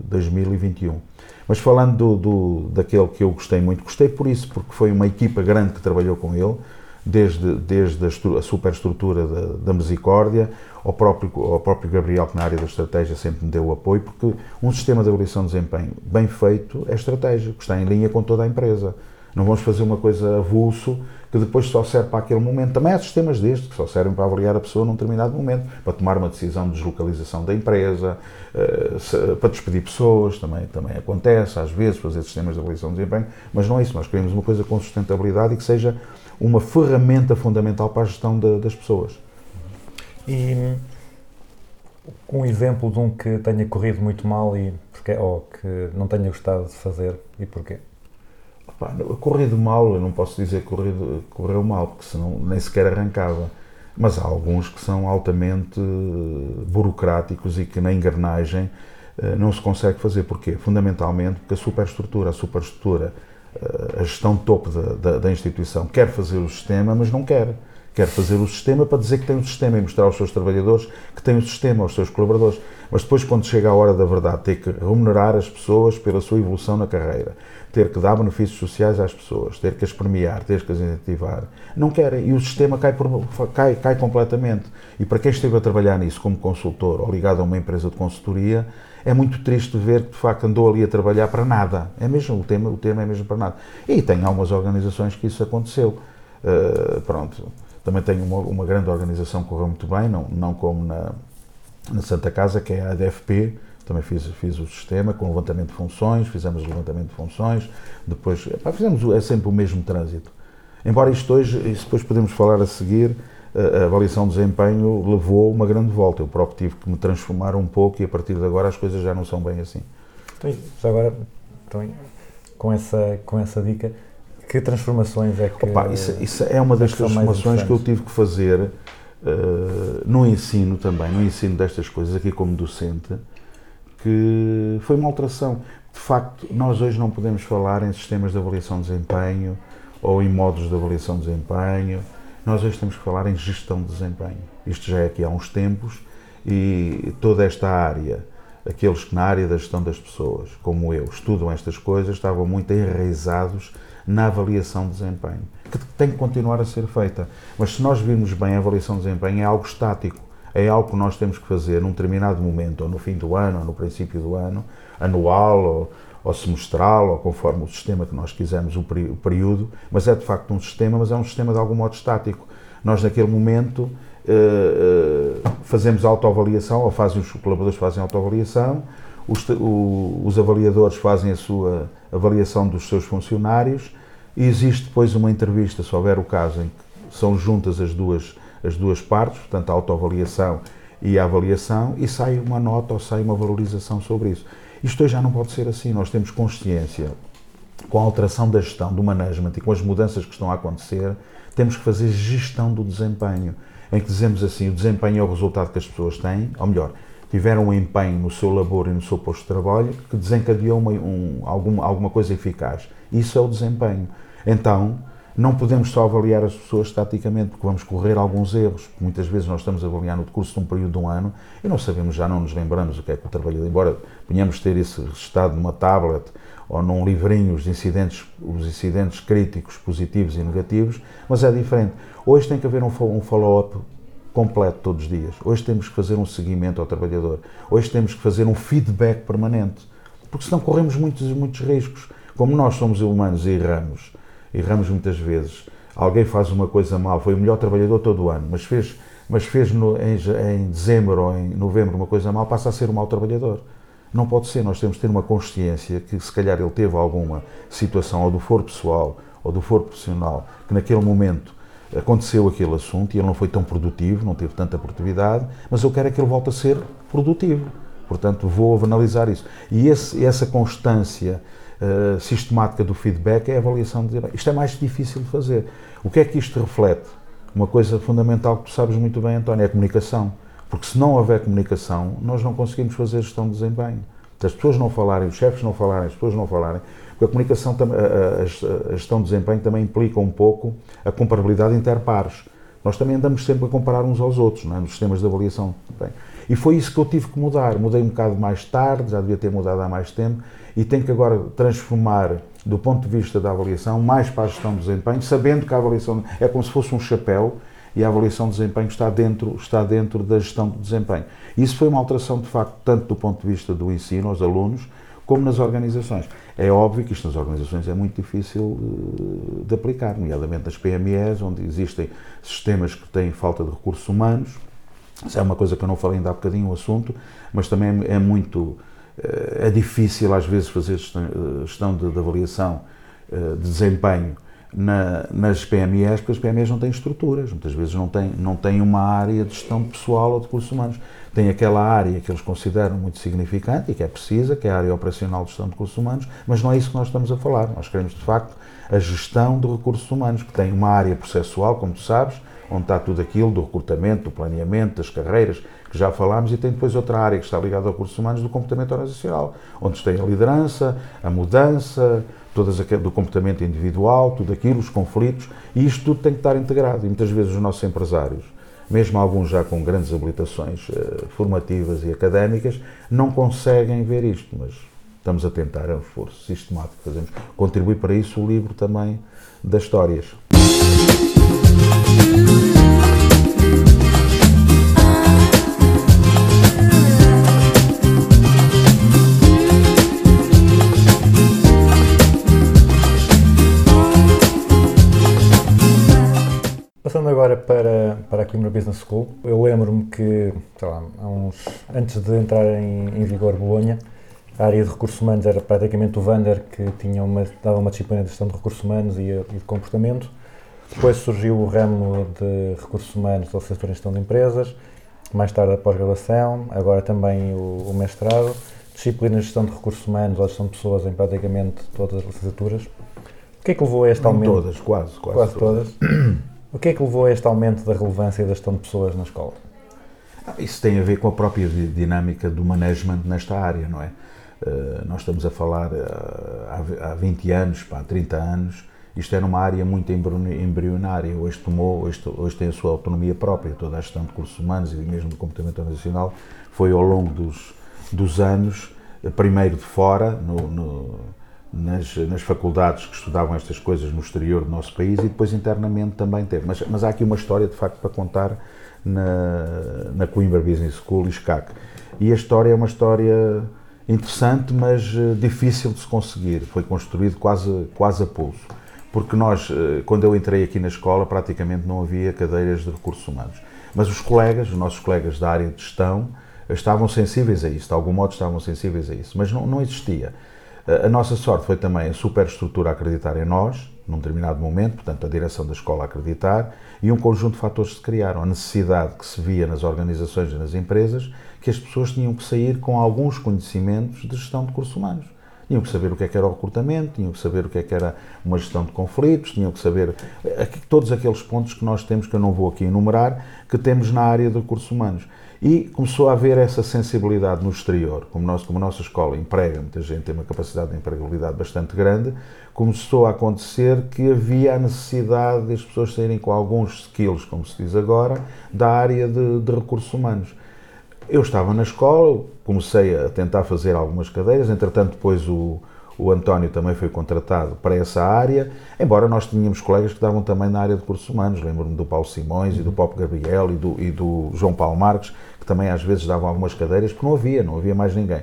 2021. Mas falando do, do, daquele que eu gostei muito, gostei por isso, porque foi uma equipa grande que trabalhou com ele, desde, desde a, a superestrutura da, da Misericórdia ao próprio, ao próprio Gabriel, que na área da estratégia sempre me deu apoio, porque um sistema de avaliação de desempenho bem feito é estratégico, está em linha com toda a empresa. Não vamos fazer uma coisa avulso que depois só serve para aquele momento. Também há sistemas destes que só servem para avaliar a pessoa num determinado momento, para tomar uma decisão de deslocalização da empresa, eh, para despedir pessoas, também, também acontece às vezes fazer sistemas de avaliação de desempenho, mas não é isso. Nós queremos uma coisa com sustentabilidade e que seja uma ferramenta fundamental para a gestão da- das pessoas. E um exemplo de um que tenha corrido muito mal e porque, ou que não tenha gostado de fazer e porquê? Pá, corrido mal, eu não posso dizer corrido, correu mal, porque senão nem sequer arrancava. Mas há alguns que são altamente eh, burocráticos e que na engrenagem eh, não se consegue fazer. Porquê? Fundamentalmente porque a superestrutura, a superestrutura, eh, a gestão topo da, da, da instituição quer fazer o sistema, mas não quer. Quer fazer o sistema para dizer que tem o sistema e mostrar aos seus trabalhadores que tem o sistema, aos seus colaboradores. Mas depois, quando chega a hora da verdade, ter que remunerar as pessoas pela sua evolução na carreira, ter que dar benefícios sociais às pessoas, ter que as premiar, ter que as incentivar, não querem. E o sistema cai, por, cai, cai completamente. E para quem esteve a trabalhar nisso como consultor ou ligado a uma empresa de consultoria, é muito triste ver que de facto andou ali a trabalhar para nada. É mesmo o tema, o tema é mesmo para nada. E tem algumas organizações que isso aconteceu. Uh, pronto. Também tenho uma, uma, grande organização que correu muito bem, não, não como na, na Santa Casa, que é a ADFP. Também fiz, fiz o sistema com levantamento de funções, fizemos o levantamento de funções, depois pá, fizemos é sempre o mesmo trânsito. Embora isto hoje, isso depois podemos falar a seguir, a avaliação de desempenho levou uma grande volta. Eu próprio tive que me transformar um pouco e a partir de agora as coisas já não são bem assim. Então, já agora, então, com, essa, com essa dica, que transformações é que. Opa, isso, isso, é uma das transformações que eu tive que fazer uh, no ensino também, no ensino destas coisas, aqui como docente, que foi uma alteração. De facto, nós hoje não podemos falar em sistemas de avaliação de desempenho ou em modos de avaliação de desempenho. Nós hoje temos que falar em gestão de desempenho. Isto já é aqui há uns tempos e toda esta área, aqueles que na área da gestão das pessoas, como eu, estudam estas coisas, estavam muito enraizados na avaliação de desempenho, que tem que continuar a ser feita. Mas se nós virmos bem, a avaliação de desempenho é algo estático, é algo que nós temos que fazer num determinado momento, ou no fim do ano, ou no princípio do ano, anual, ou, ou semestral, ou conforme o sistema que nós quisermos, o, o período, mas é de facto um sistema, mas é um sistema de algum modo estático. Nós, naquele momento, uh, uh, fazemos autoavaliação, ou fazem os colaboradores fazem autoavaliação, os, o, os avaliadores fazem a sua avaliação dos seus funcionários e existe depois uma entrevista, se houver o caso, em que são juntas as duas, as duas partes, portanto a autoavaliação e a avaliação, e sai uma nota ou sai uma valorização sobre isso. Isto hoje já não pode ser assim, nós temos consciência, com a alteração da gestão, do management e com as mudanças que estão a acontecer, temos que fazer gestão do desempenho, em que dizemos assim, o desempenho é o resultado que as pessoas têm, ou melhor, tiveram um empenho no seu labor e no seu posto de trabalho que desencadeou uma, um, alguma, alguma coisa eficaz. Isso é o desempenho. Então, não podemos só avaliar as pessoas estaticamente, porque vamos correr alguns erros. Muitas vezes nós estamos a avaliar no curso de um período de um ano e não sabemos, já não nos lembramos o que é que o trabalhador, embora venhamos ter isso registado numa tablet ou num livrinho, os incidentes, os incidentes críticos, positivos e negativos, mas é diferente. Hoje tem que haver um follow-up completo todos os dias. Hoje temos que fazer um seguimento ao trabalhador. Hoje temos que fazer um feedback permanente. Porque senão corremos muitos, muitos riscos. Como nós somos humanos e erramos, erramos muitas vezes. Alguém faz uma coisa mal, foi o melhor trabalhador todo o ano, mas fez, mas fez no, em, em dezembro ou em novembro uma coisa mal, passa a ser um mau trabalhador. Não pode ser, nós temos que ter uma consciência que se calhar ele teve alguma situação, ou do foro pessoal, ou do foro profissional, que naquele momento aconteceu aquele assunto e ele não foi tão produtivo, não teve tanta produtividade, mas eu quero é que ele volte a ser produtivo. Portanto, vou analisar isso. E esse, essa constância uh, sistemática do feedback é a avaliação de isto é mais difícil de fazer. O que é que isto reflete? Uma coisa fundamental que tu sabes muito bem, António, é a comunicação. Porque se não houver comunicação, nós não conseguimos fazer gestão de desempenho. Se as pessoas não falarem, os chefes não falarem, as pessoas não falarem, porque a comunicação, a, a, gestão de desempenho também implica um pouco a comparabilidade interpares. Nós também andamos sempre a comparar uns aos outros, não é? nos sistemas de avaliação. desempenho. E foi isso que eu tive que mudar. Mudei um bocado mais tarde, já devia ter mudado há mais tempo, e tenho que agora transformar, do ponto de vista da avaliação, mais para a gestão de desempenho, sabendo que a avaliação é como se fosse um chapéu e a avaliação de desempenho está dentro, está dentro da gestão de desempenho. Isso foi uma alteração, de facto, tanto do ponto de vista do ensino aos alunos, como nas organizações. É óbvio que isto nas organizações é muito difícil eh, de aplicar, nomeadamente nas PMEs, onde existem sistemas que têm falta de recursos humanos. Isso é uma coisa que eu não falei ainda há bocadinho o assunto, mas também é muito eh, é difícil às vezes fazer gestão, eh, de, de avaliação eh, de desempenho na- nas PMEs, porque as PMEs não têm estruturas, muitas vezes não têm, não têm uma área de gestão pessoal ou de recursos humanos. Tem aquela área que eles consideram muito significante e que é precisa, que é a área operacional de gestão de recursos humanos, mas não é isso que nós estamos a falar. Nós queremos, de facto, a gestão de recursos humanos, que tem uma área processual, como tu sabes, onde está tudo aquilo do recrutamento, do planeamento, das carreiras, que já falámos, e tem depois outra área que está ligada aos recursos humanos do comportamento organizacional, onde tem a liderança, a mudança, todas do comportamento individual, tudo aquilo, os conflitos, e isto tudo tem que estar integrado. E muitas vezes os nossos empresários, mesmo alguns já com grandes habilitações eh, formativas e académicas, não conseguem ver isto, mas estamos a tentar, é um esforço sistemático que fazemos. Contribui para isso o livro também das histórias. Coimbra Business School, eu lembro-me que, sei lá, uns, antes de entrar em, em vigor Bolonha, a área de recursos humanos era praticamente o Vander que tinha uma, dava uma disciplina de gestão de recursos humanos e, e de comportamento. Depois surgiu o ramo de recursos humanos da licenciatura em gestão de empresas, mais tarde a pós-graduação, agora também o, o mestrado, disciplina de gestão de recursos humanos ou gestão de pessoas em praticamente todas as licenciaturas. O que é que levou a este Não aumento? todas, quase, quase, Quase todas. O que é que levou a este aumento da relevância da gestão de pessoas na escola? Ah, Isso tem a ver com a própria di- dinâmica do management nesta área, não é? Eh, nós estamos a falar eh, há ve- há 20 anos, há 30 anos, isto era uma área muito embrio- embrionária, hoje tomou, hoje, hoje tem a sua autonomia própria, toda a gestão de recursos humanos e mesmo do comportamento organizacional foi ao longo dos, dos anos, primeiro de fora, no- no- nas, nas faculdades que estudavam estas coisas no exterior do nosso país e depois internamente também teve. Mas, mas há aqui uma história de facto para contar na, na Coimbra Business School e SCAC. E a história é uma história interessante, mas eh, difícil de se conseguir. Foi construído quase, quase a pulso. Porque nós, eh, quando eu entrei aqui na escola, praticamente não havia cadeiras de recursos humanos. Mas os colegas, os nossos colegas da área de gestão, estavam sensíveis a isso, de algum modo estavam sensíveis a isso, mas não, não existia. A nossa sorte foi também a superestrutura acreditar em nós, num determinado momento, portanto, a direção da escola acreditar, e um conjunto de fatores se criaram. A necessidade que se via nas organizações e nas empresas que as pessoas tinham que sair com alguns conhecimentos de gestão de recursos humanos. Tinham que saber o que é que era o recrutamento, tinham que saber o que é que era uma gestão de conflitos, tinham que saber eh, todos aqueles pontos que nós temos, que eu não vou aqui enumerar, que temos na área de recursos humanos. E começou a haver essa sensibilidade no exterior, como, nós, como a nossa escola emprega, muita gente tem uma capacidade de empregabilidade bastante grande, começou a acontecer que havia a necessidade das pessoas saírem com alguns skills, como se diz agora, da área de, de recursos humanos. Eu estava na escola, comecei a tentar fazer algumas cadeiras, entretanto depois o, o António também foi contratado para essa área, embora nós tínhamos colegas que davam também na área de recursos humanos, lembro-me do Paulo Simões e do Pop Gabriel e do, e do João Paulo Marques, que também às vezes davam algumas cadeiras, porque não havia, não havia mais ninguém.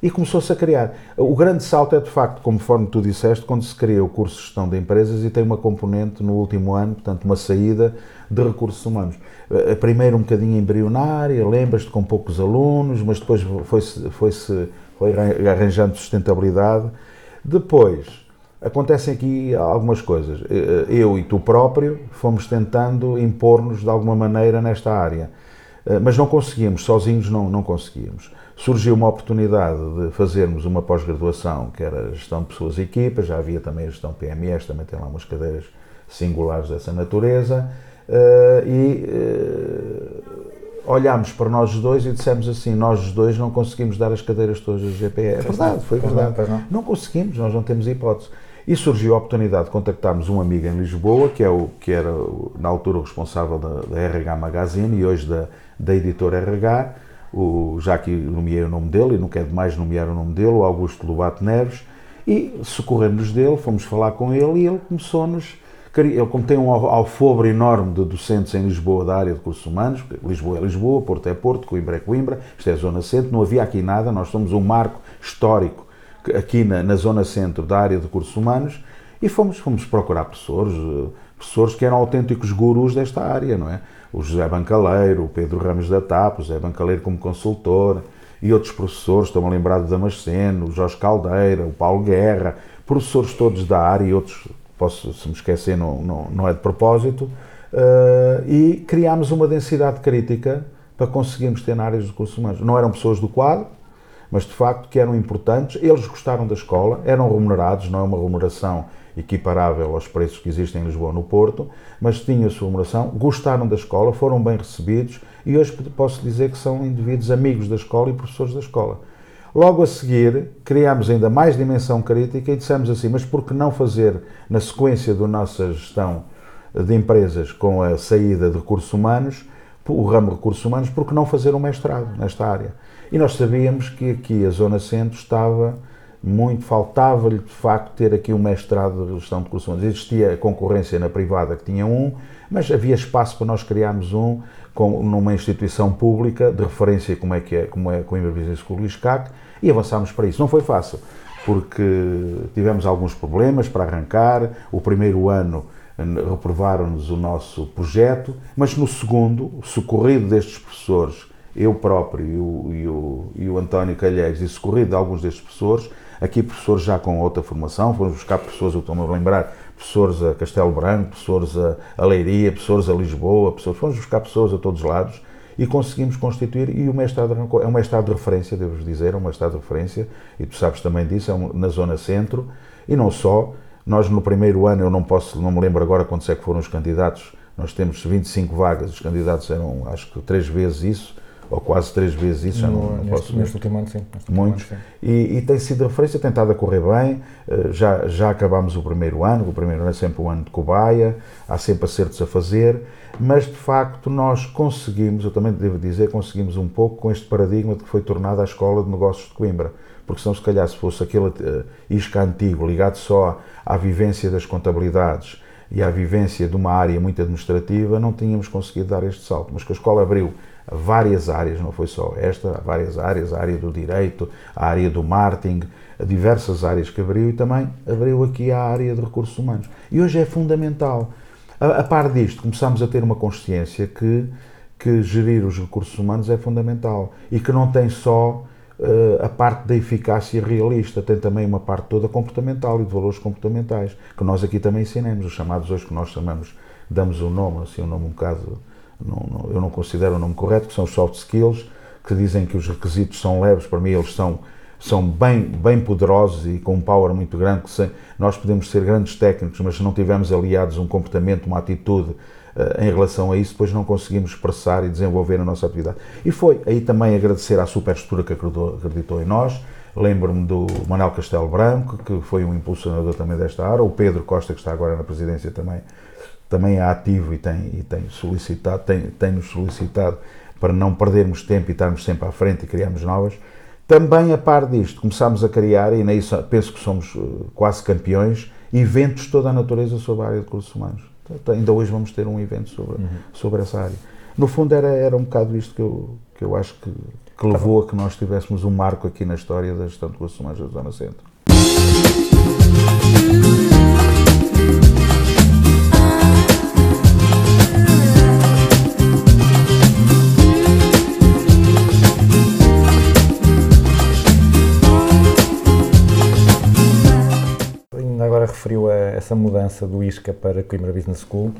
E começou-se a criar. O grande salto é, de facto, conforme tu disseste, quando se cria o curso de gestão de empresas e tem uma componente no último ano, portanto, uma saída de recursos humanos. Eh, Primeiro um bocadinho embrionária, lembras-te com poucos alunos, mas depois foi-se foi -se, foi arranjando sustentabilidade. Depois, acontecem aqui algumas coisas. Eh, Eu e tu próprio fomos tentando impor-nos de alguma maneira nesta área, Eh, mas não conseguimos, sozinhos não, não conseguíamos. Surgiu uma oportunidade de fazermos uma pós-graduação que era gestão de pessoas e equipas, já havia também a gestão PMS, também tem lá umas cadeiras singulares dessa natureza, eh, e eh, olhámos para nós os dois e dissemos assim: nós os dois não conseguimos dar as cadeiras todas do GPE. É verdade, foi verdade. não. Não conseguimos, nós não temos hipótese. E surgiu a oportunidade de contactarmos um amigo em Lisboa, que, é o, que era na altura o responsável da, da RH Magazine e hoje da, da editora RH, o, já que nomeei o nome dele, e não quero demais nomear o nome dele, o Augusto Lobato Neves, e socorremos dele, fomos falar com ele e ele começou-nos. Ele, como tem um al- alfobre enorme de docentes em Lisboa da área de recursos humanos, Lisboa é Lisboa, Porto é Porto, Coimbra é Coimbra, isto é Zona Centro, não havia aqui nada, nós somos um marco histórico aqui na, na Zona Centro da área de recursos humanos e fomos, fomos procurar professores, professores que eram autênticos gurus desta área, não é? O José Bancaleiro, o Pedro Ramos da TAP, o José Bancaleiro como consultor e outros professores, estou-me a lembrar do Damasceno, o Jorge Caldeira, o Paulo Guerra, professores todos da área e outros, posso, se me esquecer, não, não, não é de propósito, eh, e criámos uma densidade crítica para conseguirmos ter na área dos recursos humanos. Não eram pessoas do quadro, mas de facto que eram importantes. Eles gostaram da escola, eram remunerados, não é uma remuneração equiparável aos preços que existem em Lisboa no Porto, mas tinham a sua remuneração, gostaram da escola, foram bem recebidos e hoje posso dizer que são indivíduos amigos da escola e professores da escola. Logo a seguir, criámos ainda mais dimensão crítica e dissemos assim, mas por que não fazer, na sequência da nossa gestão de empresas com a saída de recursos humanos, o ramo de recursos humanos, por que não fazer um mestrado nesta área? E nós sabíamos que aqui a Zona Centro estava muito, faltava-lhe de facto ter aqui um mestrado de gestão de recursos humanos. Existia concorrência na privada que tinha um, mas havia espaço para nós criarmos um com, numa instituição pública de referência como é que é, como é Coimbra Business School e SCAC, e avançámos para isso. Não foi fácil, porque tivemos alguns problemas para arrancar. O primeiro ano reprovaram-nos o nosso projeto, mas no segundo, socorrido destes professores, eu próprio e o, e o, e o António Calheiros, e socorrido de alguns destes professores, aqui professores já com outra formação, fomos buscar professores, eu estou-me a lembrar, professores a Castelo Branco, professores a, Leiria, professores a Lisboa, professores, fomos buscar pessoas a todos os lados e conseguimos constituir, e o mestrado é um mestrado de referência, devo dizer, é um mestrado de referência, e tu sabes também disso, é um, na zona centro, e não só, nós no primeiro ano, eu não posso, não me lembro agora quantos é que foram os candidatos, nós temos 25 vagas, os candidatos eram acho que três vezes isso, ou quase três vezes isso, já não, não neste, posso neste último ano, sim. Muitos, ano, sim. e, e tem sido a referência, tem estado a correr bem, eh, já, já acabámos o primeiro ano, o primeiro ano é sempre um ano de cobaia, há sempre acertos a fazer, mas de facto nós conseguimos, eu também devo dizer, conseguimos um pouco com este paradigma de que foi tornada a Escola de Negócios de Coimbra, porque senão se calhar se fosse aquele eh, isca antigo, ligado só à vivência das contabilidades e à vivência de uma área muito administrativa, não tínhamos conseguido dar este salto, mas que a escola abriu várias áreas, não foi só esta, várias áreas, a área do direito, a área do marketing, diversas áreas que abriu e também abriu aqui a área de recursos humanos. E hoje é fundamental. A, a par disto, começamos a ter uma consciência que, que gerir os recursos humanos é fundamental e que não tem só eh, a parte da eficácia realista, tem também uma parte toda comportamental e de valores comportamentais, que nós aqui também ensinamos, os chamados hoje que nós chamamos, damos um nome, assim, um nome um bocado não- eu não considero o nome correto, que são soft skills, que dizem que os requisitos são leves, para mim eles são, são bem, bem poderosos e com um power muito grande, que se- nós podemos ser grandes técnicos, mas se não tivermos aliados um comportamento, uma atitude eh, em relação a isso, depois não conseguimos expressar e desenvolver a nossa atividade. E foi. Aí também agradecer à superestrutura que acreditou em nós, lembro-me do Manuel Castelo Branco, que foi um impulsionador também desta área, o Pedro Costa, que está agora na presidência também, também é ativo e tem, e tem solicitado, tem, tem nos solicitado para não perdermos tempo e estarmos sempre à frente e criarmos novas. Também a par disto, começámos a criar, e nisso penso que somos eh, quase campeões, eventos de toda a natureza sobre a área de recursos humanos. Então, ainda hoje vamos ter um evento sobre, sobre essa área. No fundo era, era um bocado isto que eu, que eu acho que, que levou a que nós tivéssemos um marco aqui na história da gestão de recursos humanos da Zona Centro. Referiu a essa mudança do ISCA para Coimbra Business School,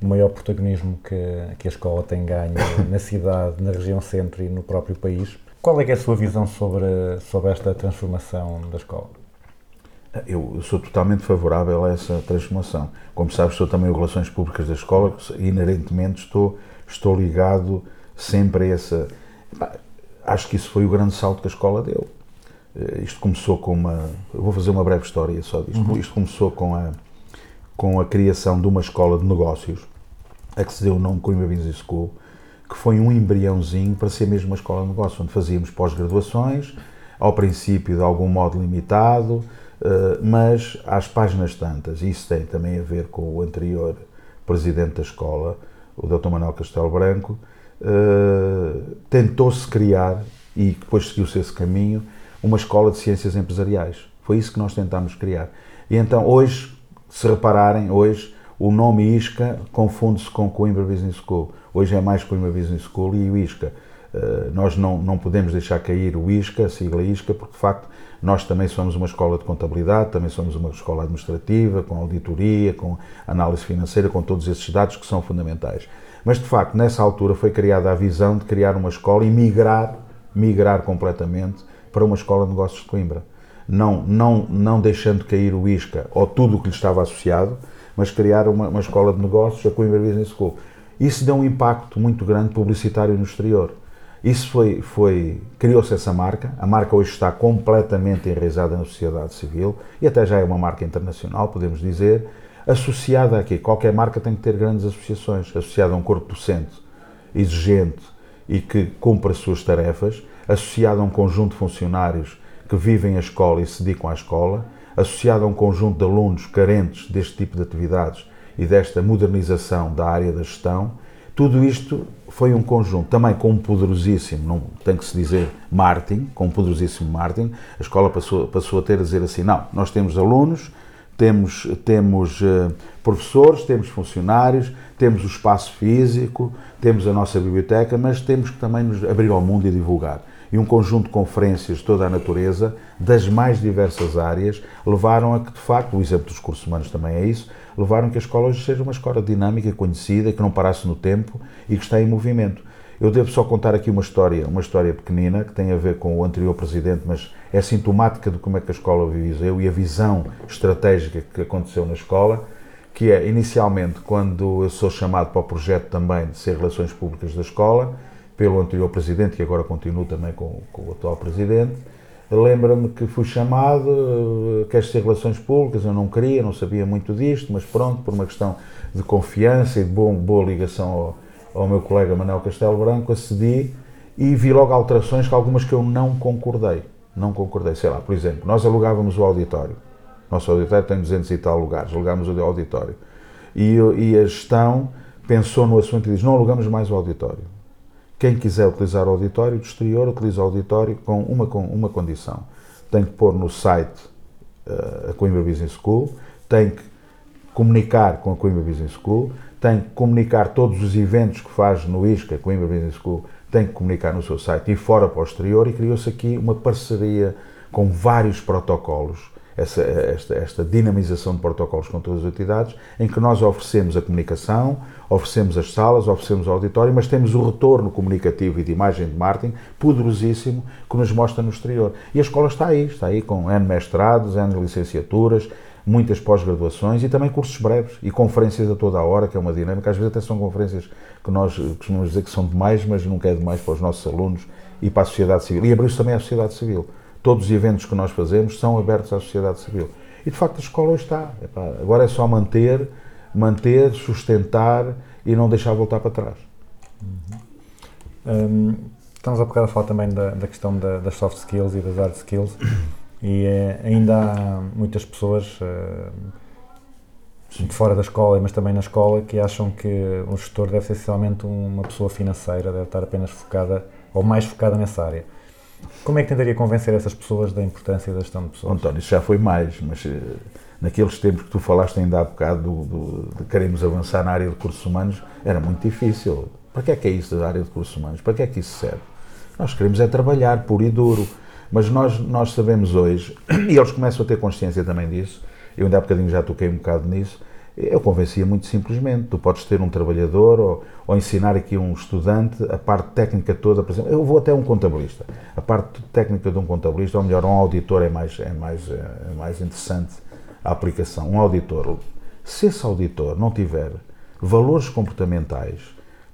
o maior protagonismo que, que a escola tem ganho na cidade, na região centro e no próprio país. Qual é é a sua visão sobre, sobre esta transformação da escola? Eu sou totalmente favorável a essa transformação. Como sabes, sou também o Relações Públicas da escola, que inerentemente estou, estou ligado sempre a essa. Acho que isso foi o grande salto que a escola deu. Eh, Isto começou com uma. Vou fazer uma breve história só disto. Isto começou com a, com a criação de uma escola de negócios, a que se deu o nome Coimbra Business School, que foi um embriãozinho para ser mesmo uma escola de negócios, onde fazíamos pós-graduações, ao princípio de algum modo limitado, eh, mas às páginas tantas, e isso tem também a ver com o anterior presidente da escola, o Dr. Manuel Castelo Branco, eh, tentou-se criar, e depois seguiu-se esse caminho, uma escola de ciências empresariais. Foi isso que nós tentámos criar. E então, hoje, se repararem, hoje, o nome ISCA confunde-se com Coimbra Business School. Hoje é mais Coimbra Business School e o ISCA. Eh, nós não, não podemos deixar cair o ISCA, a sigla ISCA, porque de facto nós também somos uma escola de contabilidade, também somos uma escola administrativa, com auditoria, com análise financeira, com todos esses dados que são fundamentais. Mas de facto, nessa altura foi criada a visão de criar uma escola e migrar, migrar completamente para uma escola de negócios de Coimbra. Não, não, não deixando cair o ISCA ou tudo o que lhe estava associado, mas criar uma, uma escola de negócios, a Coimbra Business School. Isso deu um impacto muito grande publicitário no exterior. Isso foi, foi criou-se essa marca. A marca hoje está completamente enraizada na sociedade civil e até já é uma marca internacional, podemos dizer. Associada aqui, qualquer marca tem que ter grandes associações, associada a um corpo docente exigente e que cumpre as suas tarefas, associada a um conjunto de funcionários que vivem a escola e se dedicam à escola, associada a um conjunto de alunos carentes deste tipo de atividades e desta modernização da área da gestão, tudo isto foi um conjunto, também com um poderosíssimo, não tem que se dizer marketing, com um poderosíssimo marketing, a escola passou, passou a ter a dizer assim, não, nós temos alunos, temos, temos eh, professores, temos funcionários, temos o espaço físico, temos a nossa biblioteca, mas temos que também nos abrir ao mundo e divulgar. E um conjunto de conferências de toda a natureza, das mais diversas áreas, levaram a que, de facto, o exemplo dos cursos humanos também é isso, levaram que a escola hoje seja uma escola dinâmica, conhecida, que não parasse no tempo e que está em movimento. Eu devo só contar aqui uma história, uma história pequenina, que tem a ver com o anterior presidente, mas é sintomática de como é que a escola viveu e a visão estratégica que aconteceu na escola, que é, inicialmente, quando eu sou chamado para o projeto também de ser Relações Públicas da escola, pelo anterior presidente, que agora continuo também com, com o atual presidente, lembra-me que fui chamado, eh, queres ser Relações Públicas, eu não queria, não sabia muito disto, mas pronto, por uma questão de confiança e de bom, boa ligação ao, ao meu colega Manuel Castelo Branco, acedi e vi logo alterações que algumas que eu não concordei. Não concordei, sei lá, por exemplo, nós alugávamos o auditório. Nosso auditório tem 200 e tal lugares, alugámos o auditório. E, e a gestão pensou no assunto e diz: não alugamos mais o auditório. Quem quiser utilizar o auditório do exterior, utiliza o auditório com uma, com uma condição. Tem que pôr no site uh, a Coimbra Business School, tem que comunicar com a Coimbra Business School, tem que comunicar todos os eventos que faz no ISCA, Coimbra Business School, tem que comunicar no seu site e fora para o exterior e criou-se aqui uma parceria com vários protocolos, essa, esta, esta dinamização de protocolos com todas as entidades, em que nós oferecemos a comunicação, oferecemos as salas, oferecemos o auditório, mas temos o retorno comunicativo e de imagem de marketing poderosíssimo que nos mostra no exterior. E a escola está aí, está aí com N mestrados, N licenciaturas, muitas pós-graduações e também cursos breves e conferências a toda a hora, que é uma dinâmica. Às vezes até são conferências que nós costumamos dizer que são demais, mas nunca é demais para os nossos alunos e para a sociedade civil. E abriu-se também à sociedade civil. Todos os eventos que nós fazemos são abertos à sociedade civil. E de facto a escola hoje está. Epá, agora é só manter, manter, sustentar e não deixar voltar para trás. Hum, estamos a bocado a falar também da, da questão da- das soft skills e das hard skills e eh, ainda há muitas pessoas eh, de fora da escola, mas também na escola, que acham que um gestor deve ser essencialmente uma pessoa financeira, deve estar apenas focada ou mais focada nessa área. Como é que tentaria convencer essas pessoas da importância da gestão de pessoas? António, isso já foi mais, mas eh, naqueles tempos que tu falaste ainda há bocado do, do- de queremos avançar na área de recursos humanos, era muito difícil. Para que é que é isso da área de recursos humanos? Para que é que isso serve? Nós queremos é trabalhar puro e duro, mas nós, nós sabemos hoje, e eles começam a ter consciência também disso, eu ainda há bocadinho já toquei um bocado nisso, eu convencia muito simplesmente. Tu podes ter um trabalhador ou, ou ensinar aqui um estudante a parte técnica toda, por exemplo, eu vou até um contabilista. A parte técnica de um contabilista, ou melhor, um auditor é mais, é mais, é mais interessante a aplicação. Um auditor, se esse auditor não tiver valores comportamentais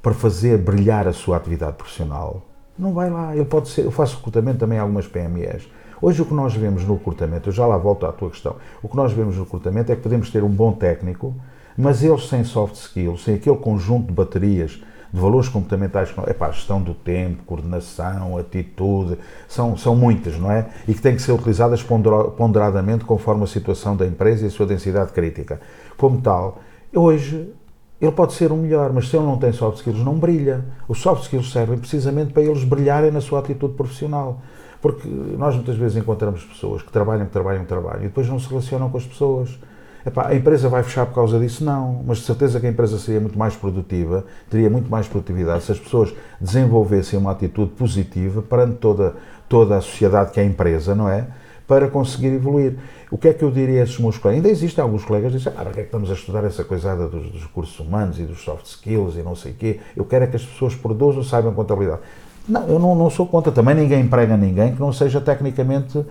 para fazer brilhar a sua atividade profissional, não vai lá. Ele pode ser, eu faço recrutamento também em algumas PMEs. Hoje o que nós vemos no recrutamento, eu já lá volto à tua questão, o que nós vemos no recrutamento é que podemos ter um bom técnico, mas eles sem soft skills, sem aquele conjunto de baterias de valores comportamentais, é pá, gestão do tempo, coordenação, atitude, são, são muitas, não é? E que têm que ser utilizadas pondera- ponderadamente conforme a situação da empresa e a sua densidade crítica. Como tal, hoje ele pode ser o melhor, mas se ele não tem soft skills, não brilha. Os soft skills servem precisamente para eles brilharem na sua atitude profissional. Porque nós muitas vezes encontramos pessoas que trabalham, que trabalham, que trabalham e depois não se relacionam com as pessoas. Epá, a empresa vai fechar por causa disso? Não, mas de certeza que a empresa seria muito mais produtiva, teria muito mais produtividade se as pessoas desenvolvessem uma atitude positiva perante toda, toda a sociedade que é a empresa, não é? Para conseguir evoluir. O que é que eu diria a esses meus colegas? Ainda existem alguns colegas que dizem, ah, para que é que estamos a estudar essa coisada dos, dos recursos humanos e dos soft skills e não sei o quê? Eu quero é que as pessoas produzam, saibam contabilidade. Não, eu não, não sou contra. Também ninguém emprega ninguém que não seja tecnicamente uh,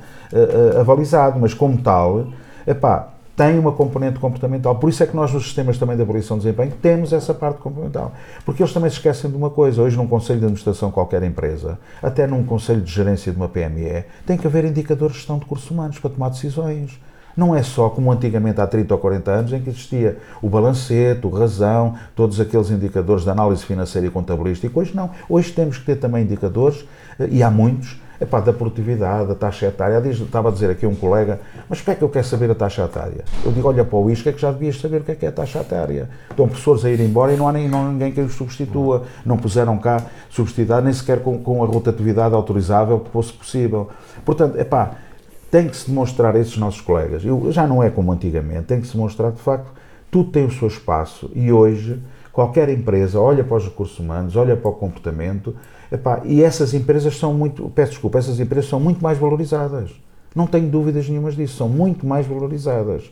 uh, avalizado, mas como tal, epá, tem uma componente comportamental. Por isso é que nós, nos sistemas também de avaliação de desempenho, temos essa parte comportamental. Porque eles também se esquecem de uma coisa. Hoje, num conselho de administração de qualquer empresa, até num conselho de gerência de uma PME, tem que haver indicadores de gestão de recursos humanos para tomar decisões. Não é só como antigamente há 30 ou 40 anos em que existia o balancete, o razão, todos aqueles indicadores de análise financeira e contabilística. Hoje não. Hoje temos que ter também indicadores, e há muitos, epá, da produtividade, da taxa etária. Estava a dizer aqui um colega, mas porquê é que eu quero saber a taxa etária? Eu digo, olha para o ISCA que já devias saber o que é que é a taxa etária. Estão pessoas a ir embora e não há nem, não, ninguém que os substitua. Não puseram cá substituir, nem sequer com, com a rotatividade autorizável que fosse possível. Portanto, epá, tem que se demonstrar a esses nossos colegas, eu, já não é como antigamente, tem que se demonstrar de facto, tudo tem o seu espaço. E hoje qualquer empresa olha para os recursos humanos, olha para o comportamento, epá, e essas empresas são muito, peço desculpa, essas empresas são muito mais valorizadas. Não tenho dúvidas nenhumas disso, são muito mais valorizadas,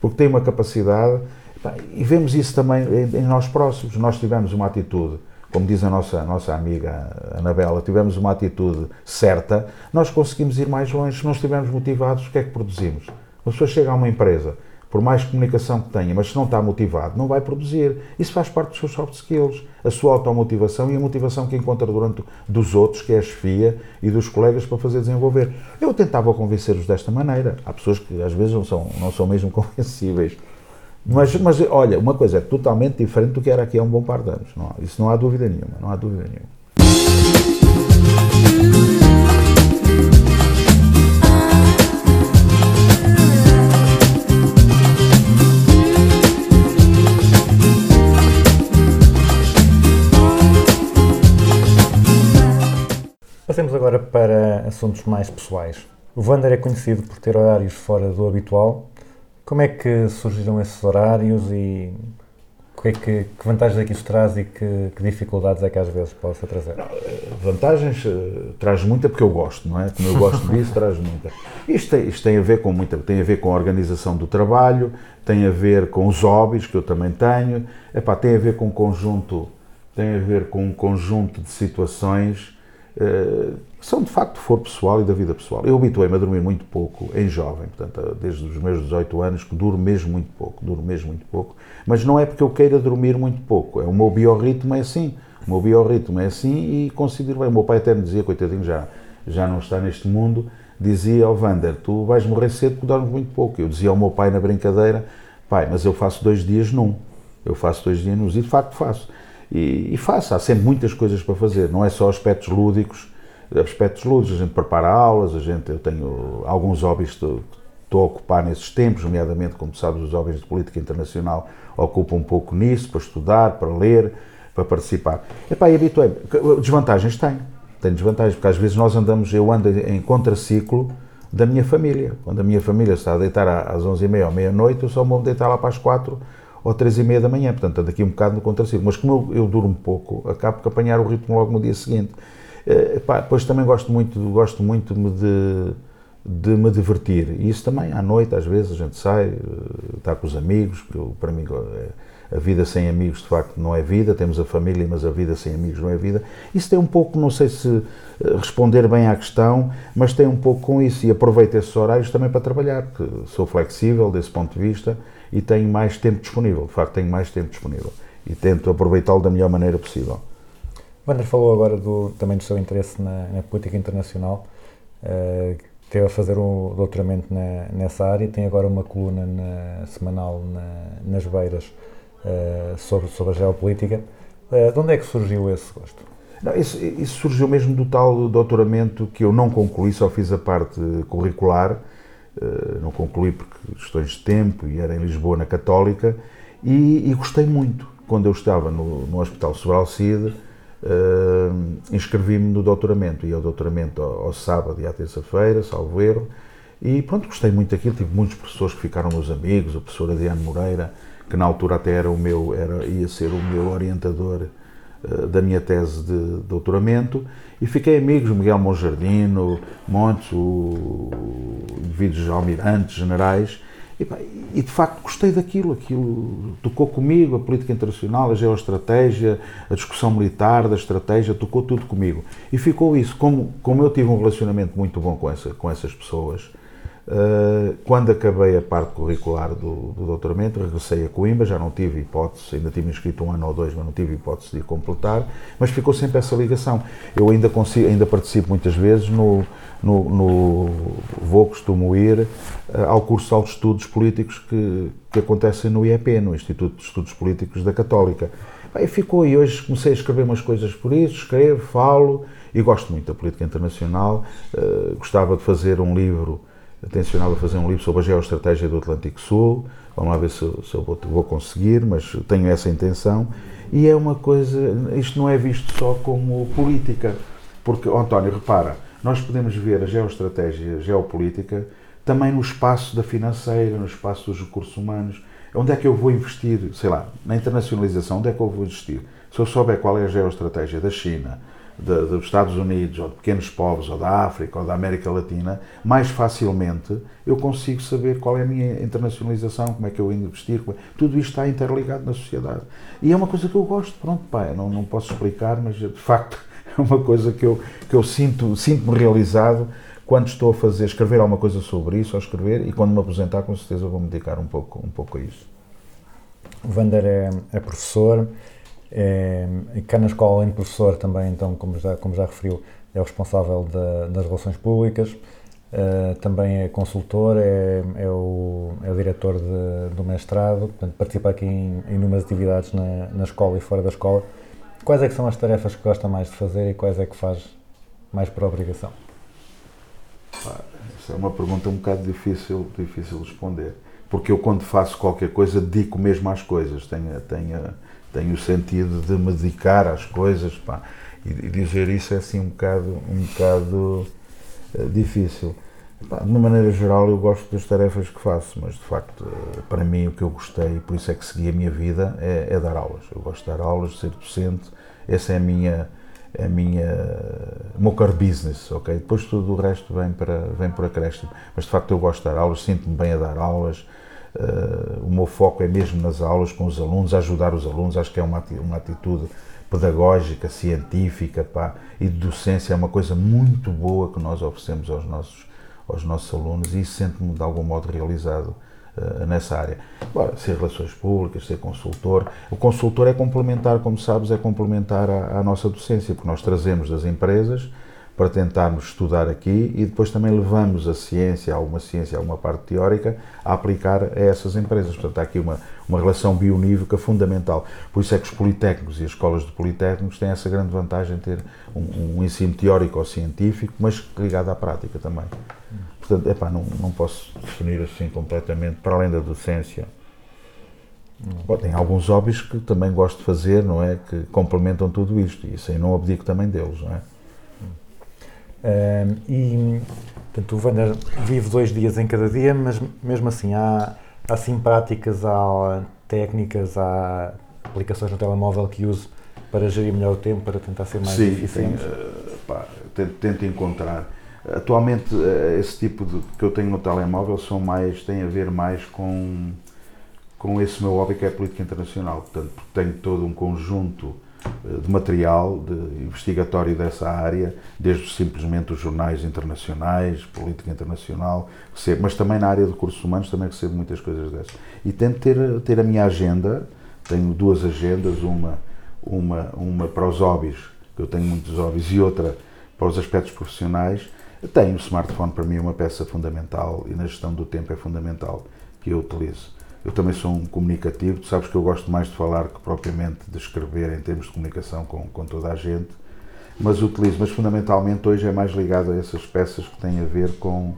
porque têm uma capacidade, epá, e vemos isso também em, em nós próximos. Nós tivemos uma atitude como diz a nossa, a nossa amiga Anabela, tivemos uma atitude certa, nós conseguimos ir mais longe. Se não estivermos motivados, o que é que produzimos? Uma pessoa chega a uma empresa, por mais comunicação que tenha, mas se não está motivado, não vai produzir. Isso faz parte dos seus soft skills, a sua automotivação e a motivação que encontra durante dos outros, que é a chefia e dos colegas para fazer desenvolver. Eu tentava convencer-os desta maneira. Há pessoas que às vezes não são, não são mesmo convencíveis. Mas, mas olha, uma coisa é totalmente diferente do que era aqui há um bom par de anos. Não, isso não há dúvida nenhuma, não há dúvida nenhuma. Passemos agora para assuntos mais pessoais. O Vander é conhecido por ter horários fora do habitual. Como é que surgiram esses horários e que, é que, que vantagens é que isso traz e que, que dificuldades é que às vezes possa trazer? vantagens eh, traz muita porque eu gosto, não é? Como eu gosto disso, traz muita. Isto tem, isto tem a ver com muita, tem a ver com a organização do trabalho, tem a ver com os hobbies que eu também tenho, Epá, tem a ver com um conjunto, tem a ver com um conjunto de situações eh, que são de facto for pessoal e da vida pessoal. Eu habituei-me a dormir muito pouco em jovem, portanto, desde os meus 18 anos que duro mesmo muito pouco, duro mesmo muito pouco, mas não é porque eu queira dormir muito pouco, é o meu biorritmo é assim. O meu biorritmo é assim e considero bem. O meu pai até me dizia, coitadinho, já, já não está neste mundo, dizia ao Vander, tu vais morrer cedo porque dormes muito pouco. Eu dizia ao meu pai na brincadeira, pai, mas eu faço dois dias num. Eu faço dois dias num. E de facto faço. E, e faço. Há sempre muitas coisas para fazer. Não é só aspectos lúdicos. Aspectos lúdicos. A gente prepara aulas, a gente, eu tenho alguns hobbies que estou a ocupar nesses tempos, nomeadamente, como sabes, os hobbies de política internacional ocupam um pouco nisso, para estudar, para ler, para participar. Epá, e habituei-me. Desvantagens tem. Tem desvantagens, porque às vezes nós andamos, eu ando em contraciclo da minha família. Quando a minha família está a deitar às 11h30 ou meia-noite, eu só me vou deitar lá para as 4 ou 3h30 da manhã. Portanto, ando aqui um bocado no contraciclo. Mas como eu, eu durmo pouco, acabo por apanhar o ritmo logo no dia seguinte. Epá, depois também gosto muito, gosto muito de, de me divertir. E isso também, à noite, às vezes, a gente sai, está com os amigos, que eu, para mim a vida sem amigos de facto não é vida, temos a família, mas a vida sem amigos não é vida. Isso tem um pouco, não sei se responder bem à questão, mas tem um pouco com isso e aproveito esses horários também para trabalhar, porque sou flexível desse ponto de vista e tenho mais tempo disponível, de facto tenho mais tempo disponível e tento aproveitá-lo da melhor maneira possível. Wander falou agora do, também do seu interesse na, na política internacional. Uh, esteve a fazer o doutoramento na- nessa área tem agora uma coluna na- semanal na- nas Beiras eh, sobre, sobre a geopolítica. Eh, de onde é que surgiu esse gosto? Não, isso, isso surgiu mesmo do tal doutoramento que eu não concluí, só fiz a parte curricular, eh, não concluí porque questões de tempo e era em Lisboa, na Católica, e, e gostei muito. Quando eu estava no, no Hospital Sobralcide, eh, inscrevi-me no doutoramento, ia ao doutoramento ao, ao sábado e à terça-feira, salvo erro, e pronto, gostei muito daquilo, tive muitos professores que ficaram meus amigos, o professor Adriano Moreira, que na altura até era o meu, era, ia ser o meu orientador eh, da minha tese de doutoramento. E fiquei amigos, Miguel Monjardino, Montes, o, o almirantes, generais, e, pá, e, de facto gostei daquilo, aquilo tocou comigo, a política internacional, a geoestratégia, a discussão militar da estratégia, tocou tudo comigo. E ficou isso, como, como eu tive um relacionamento muito bom com, essa, com essas pessoas, Uh, quando acabei a parte curricular do, do doutoramento, regressei a Coimbra, já não tive hipótese, ainda tinha inscrito um ano ou dois, mas não tive hipótese de completar, mas ficou sempre essa ligação. Eu ainda, consigo, ainda participo muitas vezes no, no, no vou, costumo ir uh, ao curso de estudos políticos que, que acontecem no IEP, no Instituto de Estudos Políticos da Católica. Bem, ficou e hoje comecei a escrever umas coisas por isso, escrevo, falo e gosto muito da política internacional. Uh, gostava de fazer um livro tencionava fazer um livro sobre a geoestratégia do Atlântico Sul. Vamos lá ver se, se eu vou, vou, conseguir, mas tenho essa intenção. E é uma coisa, isto não é visto só como política, porque, oh, António, repara, nós podemos ver a geoestratégia geopolítica também no espaço da financeira, no espaço dos recursos humanos. Onde é que eu vou investir, sei lá, na internacionalização, onde é que eu vou investir? Se eu souber qual é a geoestratégia da China, de, dos Estados Unidos, ou de pequenos povos, ou da África, ou da América Latina, mais facilmente eu consigo saber qual é a minha internacionalização, como é que eu investir, é... tudo isto está interligado na sociedade. E é uma coisa que eu gosto, pronto, pá, não, não posso explicar, mas de facto uma coisa que eu, que eu sinto, sinto-me realizado quando estou a fazer, escrever alguma coisa sobre isso, ou escrever, e quando me aposentar, com certeza vou me dedicar um pouco, um pouco a isso. O Vander é, é professor, é, cá na escola, além de professor, também, então, como já, como já referiu, é o responsável da, das relações públicas, uh, também é consultor, é, é, o, é o diretor de, do mestrado, portanto, participa aqui em, em inúmeras atividades na, na escola e fora da escola. Quais é que são as tarefas que gosta mais de fazer e quais é que faz mais por obrigação? Essa é uma pergunta um bocado difícil, difícil de responder, porque eu quando faço qualquer coisa dedico mesmo às coisas, tenho, tenho tenho o sentido de me dedicar às coisas pá, e, dizer isso é assim um bocado, um bocado uh, difícil. De uma maneira geral eu gosto das tarefas que faço, mas de facto uh, para mim o que eu gostei, por isso é que segui a minha vida, é, é, dar aulas. Eu gosto de dar aulas, ser docente, essa é a minha, é a minha, o meu core business, ok? Depois tudo o resto vem, para, vem por acréscimo, mas de facto eu gosto de dar aulas, sinto-me bem a dar aulas, Uh, o meu foco é mesmo nas aulas com os alunos, ajudar os alunos, acho que é uma, uma atitude pedagógica, científica pá, e de docência, é uma coisa muito boa que nós oferecemos aos nossos, aos nossos alunos e sinto-me de algum modo realizado uh, nessa área. Agora, ser relações públicas, ser consultor, o consultor é complementar, como sabes, é complementar à, à nossa docência, porque nós trazemos das empresas para tentarmos estudar aqui e depois também levamos a ciência, alguma ciência, alguma parte teórica, a aplicar a essas empresas. Portanto, há aqui uma, uma relação bionívoca fundamental. Por isso é que os politécnicos e as escolas de politécnicos têm essa grande vantagem de ter um, um ensino teórico ou científico, mas ligado à prática também. Portanto, epá, não, não posso definir assim completamente, para além da docência. Bom, tem alguns hobbies que também gosto de fazer, não é? Que complementam tudo isto, e isso aí não abdico também deles, não é? Um, e, portanto, o Wander vive dois dias em cada dia, mas mesmo assim há, há sim práticas, há técnicas, há aplicações no telemóvel que uso para gerir melhor o tempo, para tentar ser mais sim, eficiente. Sim, uh, tento, tento, encontrar. Atualmente, uh, esse tipo de que eu tenho no telemóvel são mais, tem a ver mais com, com esse meu hobby que é a política internacional. Portanto, tenho todo um conjunto de material de investigatório dessa área, desde simplesmente os jornais internacionais, política internacional, recebo, mas também na área de recursos humanos também recebo muitas coisas dessas. E tento ter, ter a minha agenda, tenho duas agendas, uma, uma, uma para os hobbies, que eu tenho muitos hobbies, e outra para os aspectos profissionais, Tenho o smartphone para mim é uma peça fundamental e na gestão do tempo é fundamental que eu utilizo. Eu também sou um comunicativo, tu sabes que eu gosto mais de falar que propriamente de escrever em termos de comunicação com, com toda a gente, mas utilizo, mas fundamentalmente hoje é mais ligado a essas peças que têm a ver com,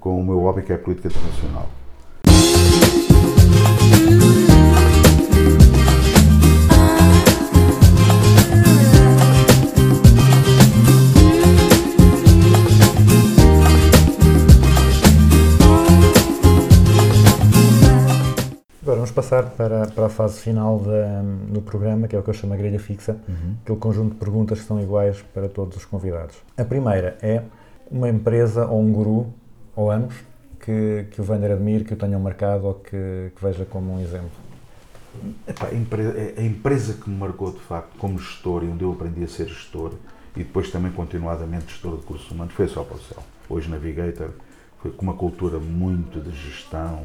com o meu hobby que é a política internacional. Agora vamos passar para, para a fase final da- do programa, que é o que eu chamo a grelha fixa, aquele conjunto de perguntas que são iguais para todos os convidados. A primeira é uma empresa ou um guru, ou ambos, que, que o Vander admire, que o tenham marcado ou que, que veja como um exemplo. Epá, a, empre- a empresa que me marcou de facto como gestor e onde eu aprendi a ser gestor e depois também continuadamente gestor de recursos humanos foi a Só para o Céu. Hoje Navigator foi com uma cultura muito de gestão,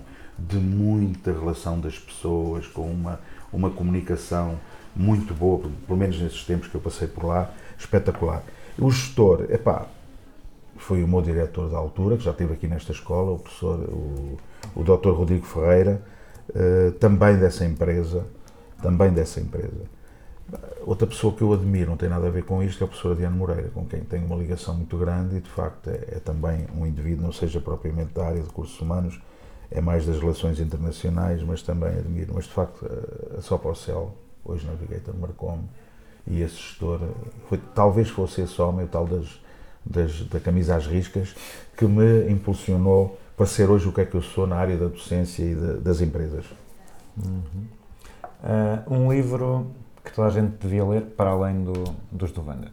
de muita relação das pessoas, com uma, uma comunicação muito boa, pelo menos nesses tempos que eu passei por lá, espetacular. O gestor, epá, foi o meu diretor da altura, que já esteve aqui nesta escola, o professor, o, o Dr. Rodrigo Ferreira, eh, também dessa empresa, também dessa empresa. Outra pessoa que eu admiro, não tem nada a ver com isto, é a professora Diana Moreira, com quem tenho uma ligação muito grande e de facto é, é também um indivíduo, não seja propriamente da área de recursos humanos, é mais das relações internacionais, mas também admiro. Mas de facto, a Só para o Céu, hoje Navigator, marcou-me e esse gestor, eh, foi, talvez fosse esse homem, o tal das, das, da camisa às riscas, que me impulsionou para ser hoje o que é que eu sou na área da docência e de- das empresas. Ah, um livro que toda a gente devia ler, para além do, dos do Vander.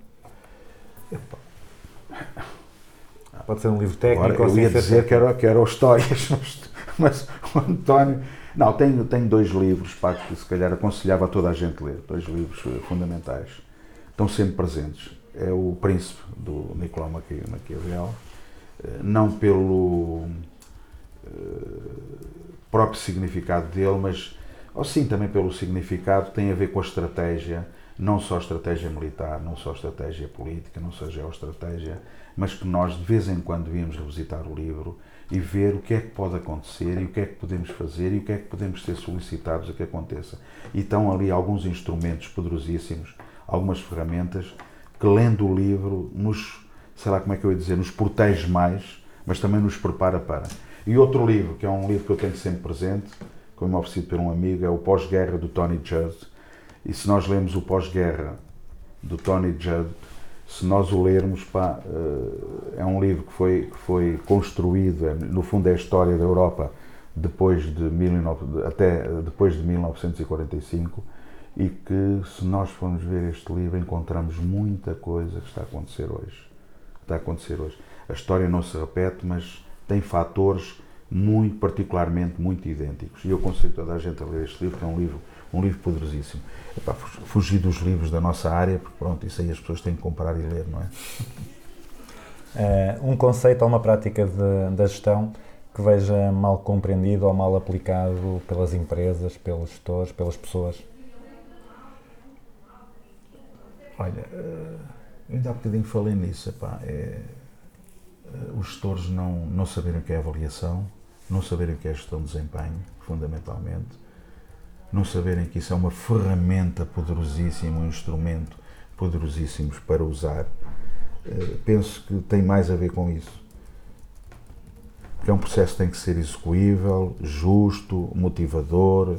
Pode ser um livro técnico Agora, eu ia dizer que era, que era o Histórias, mas, o António. Não, tenho, tenho dois livros pá, que se calhar aconselhava a toda a gente ler, dois livros eh, fundamentais. Estão sempre presentes. É o Príncipe, do Nicolau Maqui- Maquiavel, eh, não pelo eh, próprio significado dele, mas ou sim também pelo significado, tem a ver com a estratégia, não só estratégia militar, não só estratégia política, não só geoestratégia, mas que nós de vez em quando devíamos revisitar o livro e ver o que é que pode acontecer e o que é que podemos fazer e o que é que podemos ser solicitados a que aconteça. E estão ali alguns instrumentos poderosíssimos, algumas ferramentas que lendo o livro nos, sei lá como é que eu ia dizer, nos protege mais, mas também nos prepara para. E outro livro, que é um livro que eu tenho sempre presente, como oferecido por um amigo, é o Pós-Guerra do Tony Judd. E se nós lemos o Pós-Guerra do Tony Judd, se nós o lermos, pá, eh, é um livro que foi, que foi construído, é, no fundo é a história da Europa depois de 19, até depois de 1945 e que se nós formos ver este livro encontramos muita coisa que está a acontecer hoje. Está a acontecer hoje. A história não se repete, mas tem fatores muito particularmente muito idênticos. E eu aconselho toda a gente a ler este livro, que é um livro, um livro poderosíssimo. Epá, fugir dos livros da nossa área, porque pronto, isso aí as pessoas têm que comprar e ler, não é? Eh, um conceito ou uma prática de- da gestão que veja mal compreendido ou mal aplicado pelas empresas, pelos gestores, pelas pessoas. Olha, eh, eu ainda há bocadinho falei nisso, epá, é, eh, os gestores não, não saberem o que é avaliação, não saberem o que é gestão de desempenho, fundamentalmente, não saberem que isso é uma ferramenta poderosíssima, um instrumento poderosíssimo para usar, eh, penso que tem mais a ver com isso. Que é um processo que tem que ser execuível, justo, motivador,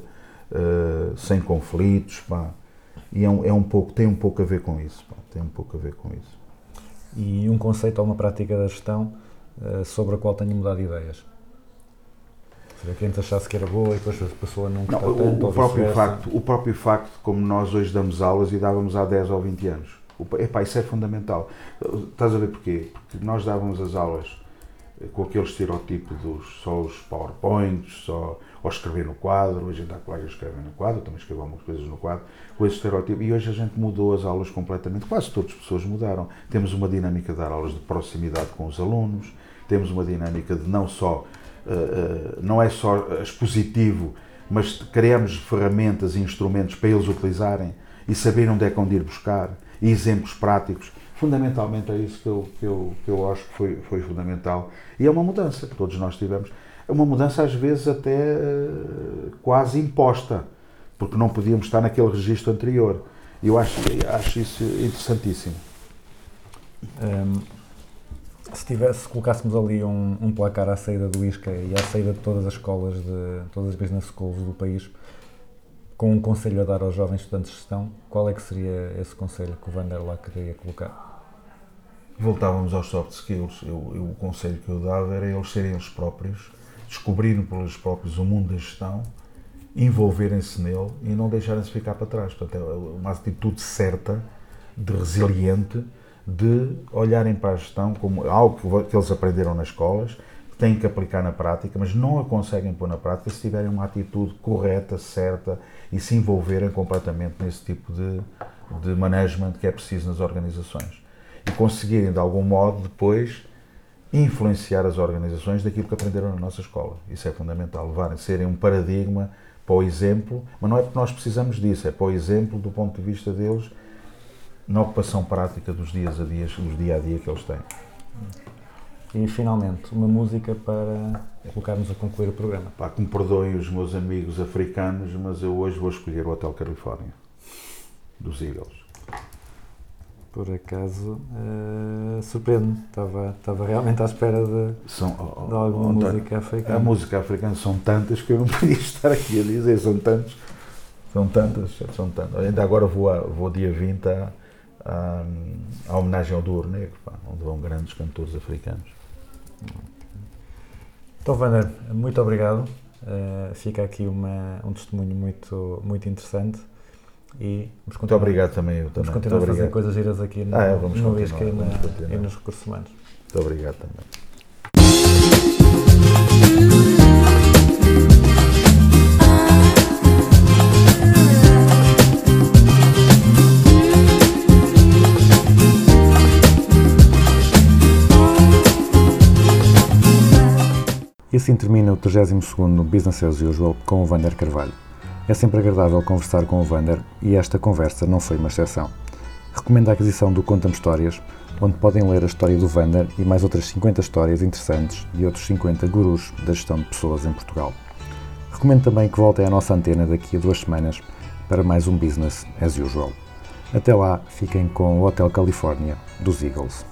eh, sem conflitos, pá. E é um, é um pouco, tem um pouco a ver com isso, pá, tem um pouco a ver com isso. E um conceito ou uma prática da gestão eh, sobre a qual tenho mudado de ideias. Seria que antes achasse que era boa e depois a pessoa não Não, gostar o, tanto. o ou próprio facto, o próprio facto, como nós hoje damos aulas e dávamos há 10 ou 20 anos. O, epá, isso é fundamental. Estás a ver porquê? Porque nós dávamos as aulas eh, com aquele estereotipo dos só os PowerPoints, só ou escrever no quadro, a gente há colegas que escrevem no quadro, eu também escrevo algumas coisas no quadro, com esse estereotipo, e hoje a gente mudou as aulas completamente, quase todas as pessoas mudaram. Temos uma dinâmica de dar aulas de proximidade com os alunos, temos uma dinâmica de não só, não é só expositivo, mas criamos ferramentas e instrumentos para eles utilizarem e saberem onde é que onde ir buscar, e exemplos práticos. Fundamentalmente é isso que eu, que eu, que eu acho que foi, foi fundamental. E é uma mudança que todos nós tivemos. É uma mudança às vezes até eh, quase imposta, porque não podíamos estar naquele registro anterior. Eu acho, acho isso interessantíssimo. Hum, se tivesse, se colocássemos ali um, um placar à saída do ISCA e à saída de todas as escolas, de todas as business schools do país, com um conselho a dar aos jovens estudantes de gestão, qual é que seria esse conselho que o Vander lá queria colocar? Voltávamos aos soft skills. Eu, eu- o conselho que eu dava era eles serem eles próprios, descobrirem por eles próprios o mundo da gestão, envolverem-se nele e não deixarem-se ficar para trás. Portanto, é uma atitude certa, de resiliente, de olharem para a gestão como algo que eles aprenderam nas escolas, que têm que aplicar na prática, mas não a conseguem pôr na prática se tiverem uma atitude correta, certa e se envolverem completamente nesse tipo de, de management que é preciso nas organizações. E conseguirem, de algum modo, depois influenciar as organizações daquilo que aprenderam na nossa escola. Isso é fundamental, levarem, serem um paradigma para o exemplo, mas não é porque nós precisamos disso, é para o exemplo do ponto de vista deles na ocupação prática dos dias a dias, dos dia a dia que eles têm. E finalmente, uma música para colocarmos a concluir o programa. Pá, que me perdoem os meus amigos africanos, mas eu hoje vou escolher o Hotel Califórnia, dos Eagles. Por acaso, eh, surpreende-me. Estava, estava realmente à espera de, São, de alguma oh, música africana. A música africana são tantas que eu não podia estar aqui a dizer, são tantas, são tantas, são tantas. Ainda agora vou, a, vou dia 20 à, à, à homenagem ao Douro Negro, pá, onde vão grandes cantores africanos. Então, Vander, muito obrigado. Eh, fica aqui uma, um testemunho muito, muito interessante. E vamos Muito continuar, obrigado também, eu vamos também. continuar a Muito fazer obrigado. coisas giras aqui no, Ah, é, vamos no continuar, ISCA e, na- vamos continuar. e nos recursos humanos. Muito obrigado também. E assim termina o 32º Business as Usual com o Vander Carvalho. É sempre agradável conversar com o Vander e esta conversa não foi uma exceção. Recomendo a aquisição do Conta-me Histórias, onde podem ler a história do Vander e mais outras 50 histórias interessantes de outros 50 gurus da gestão de pessoas em Portugal. Recomendo também que voltem à nossa antena daqui a duas semanas para mais um Business as Usual. Até lá, fiquem com o Hotel Califórnia dos Eagles.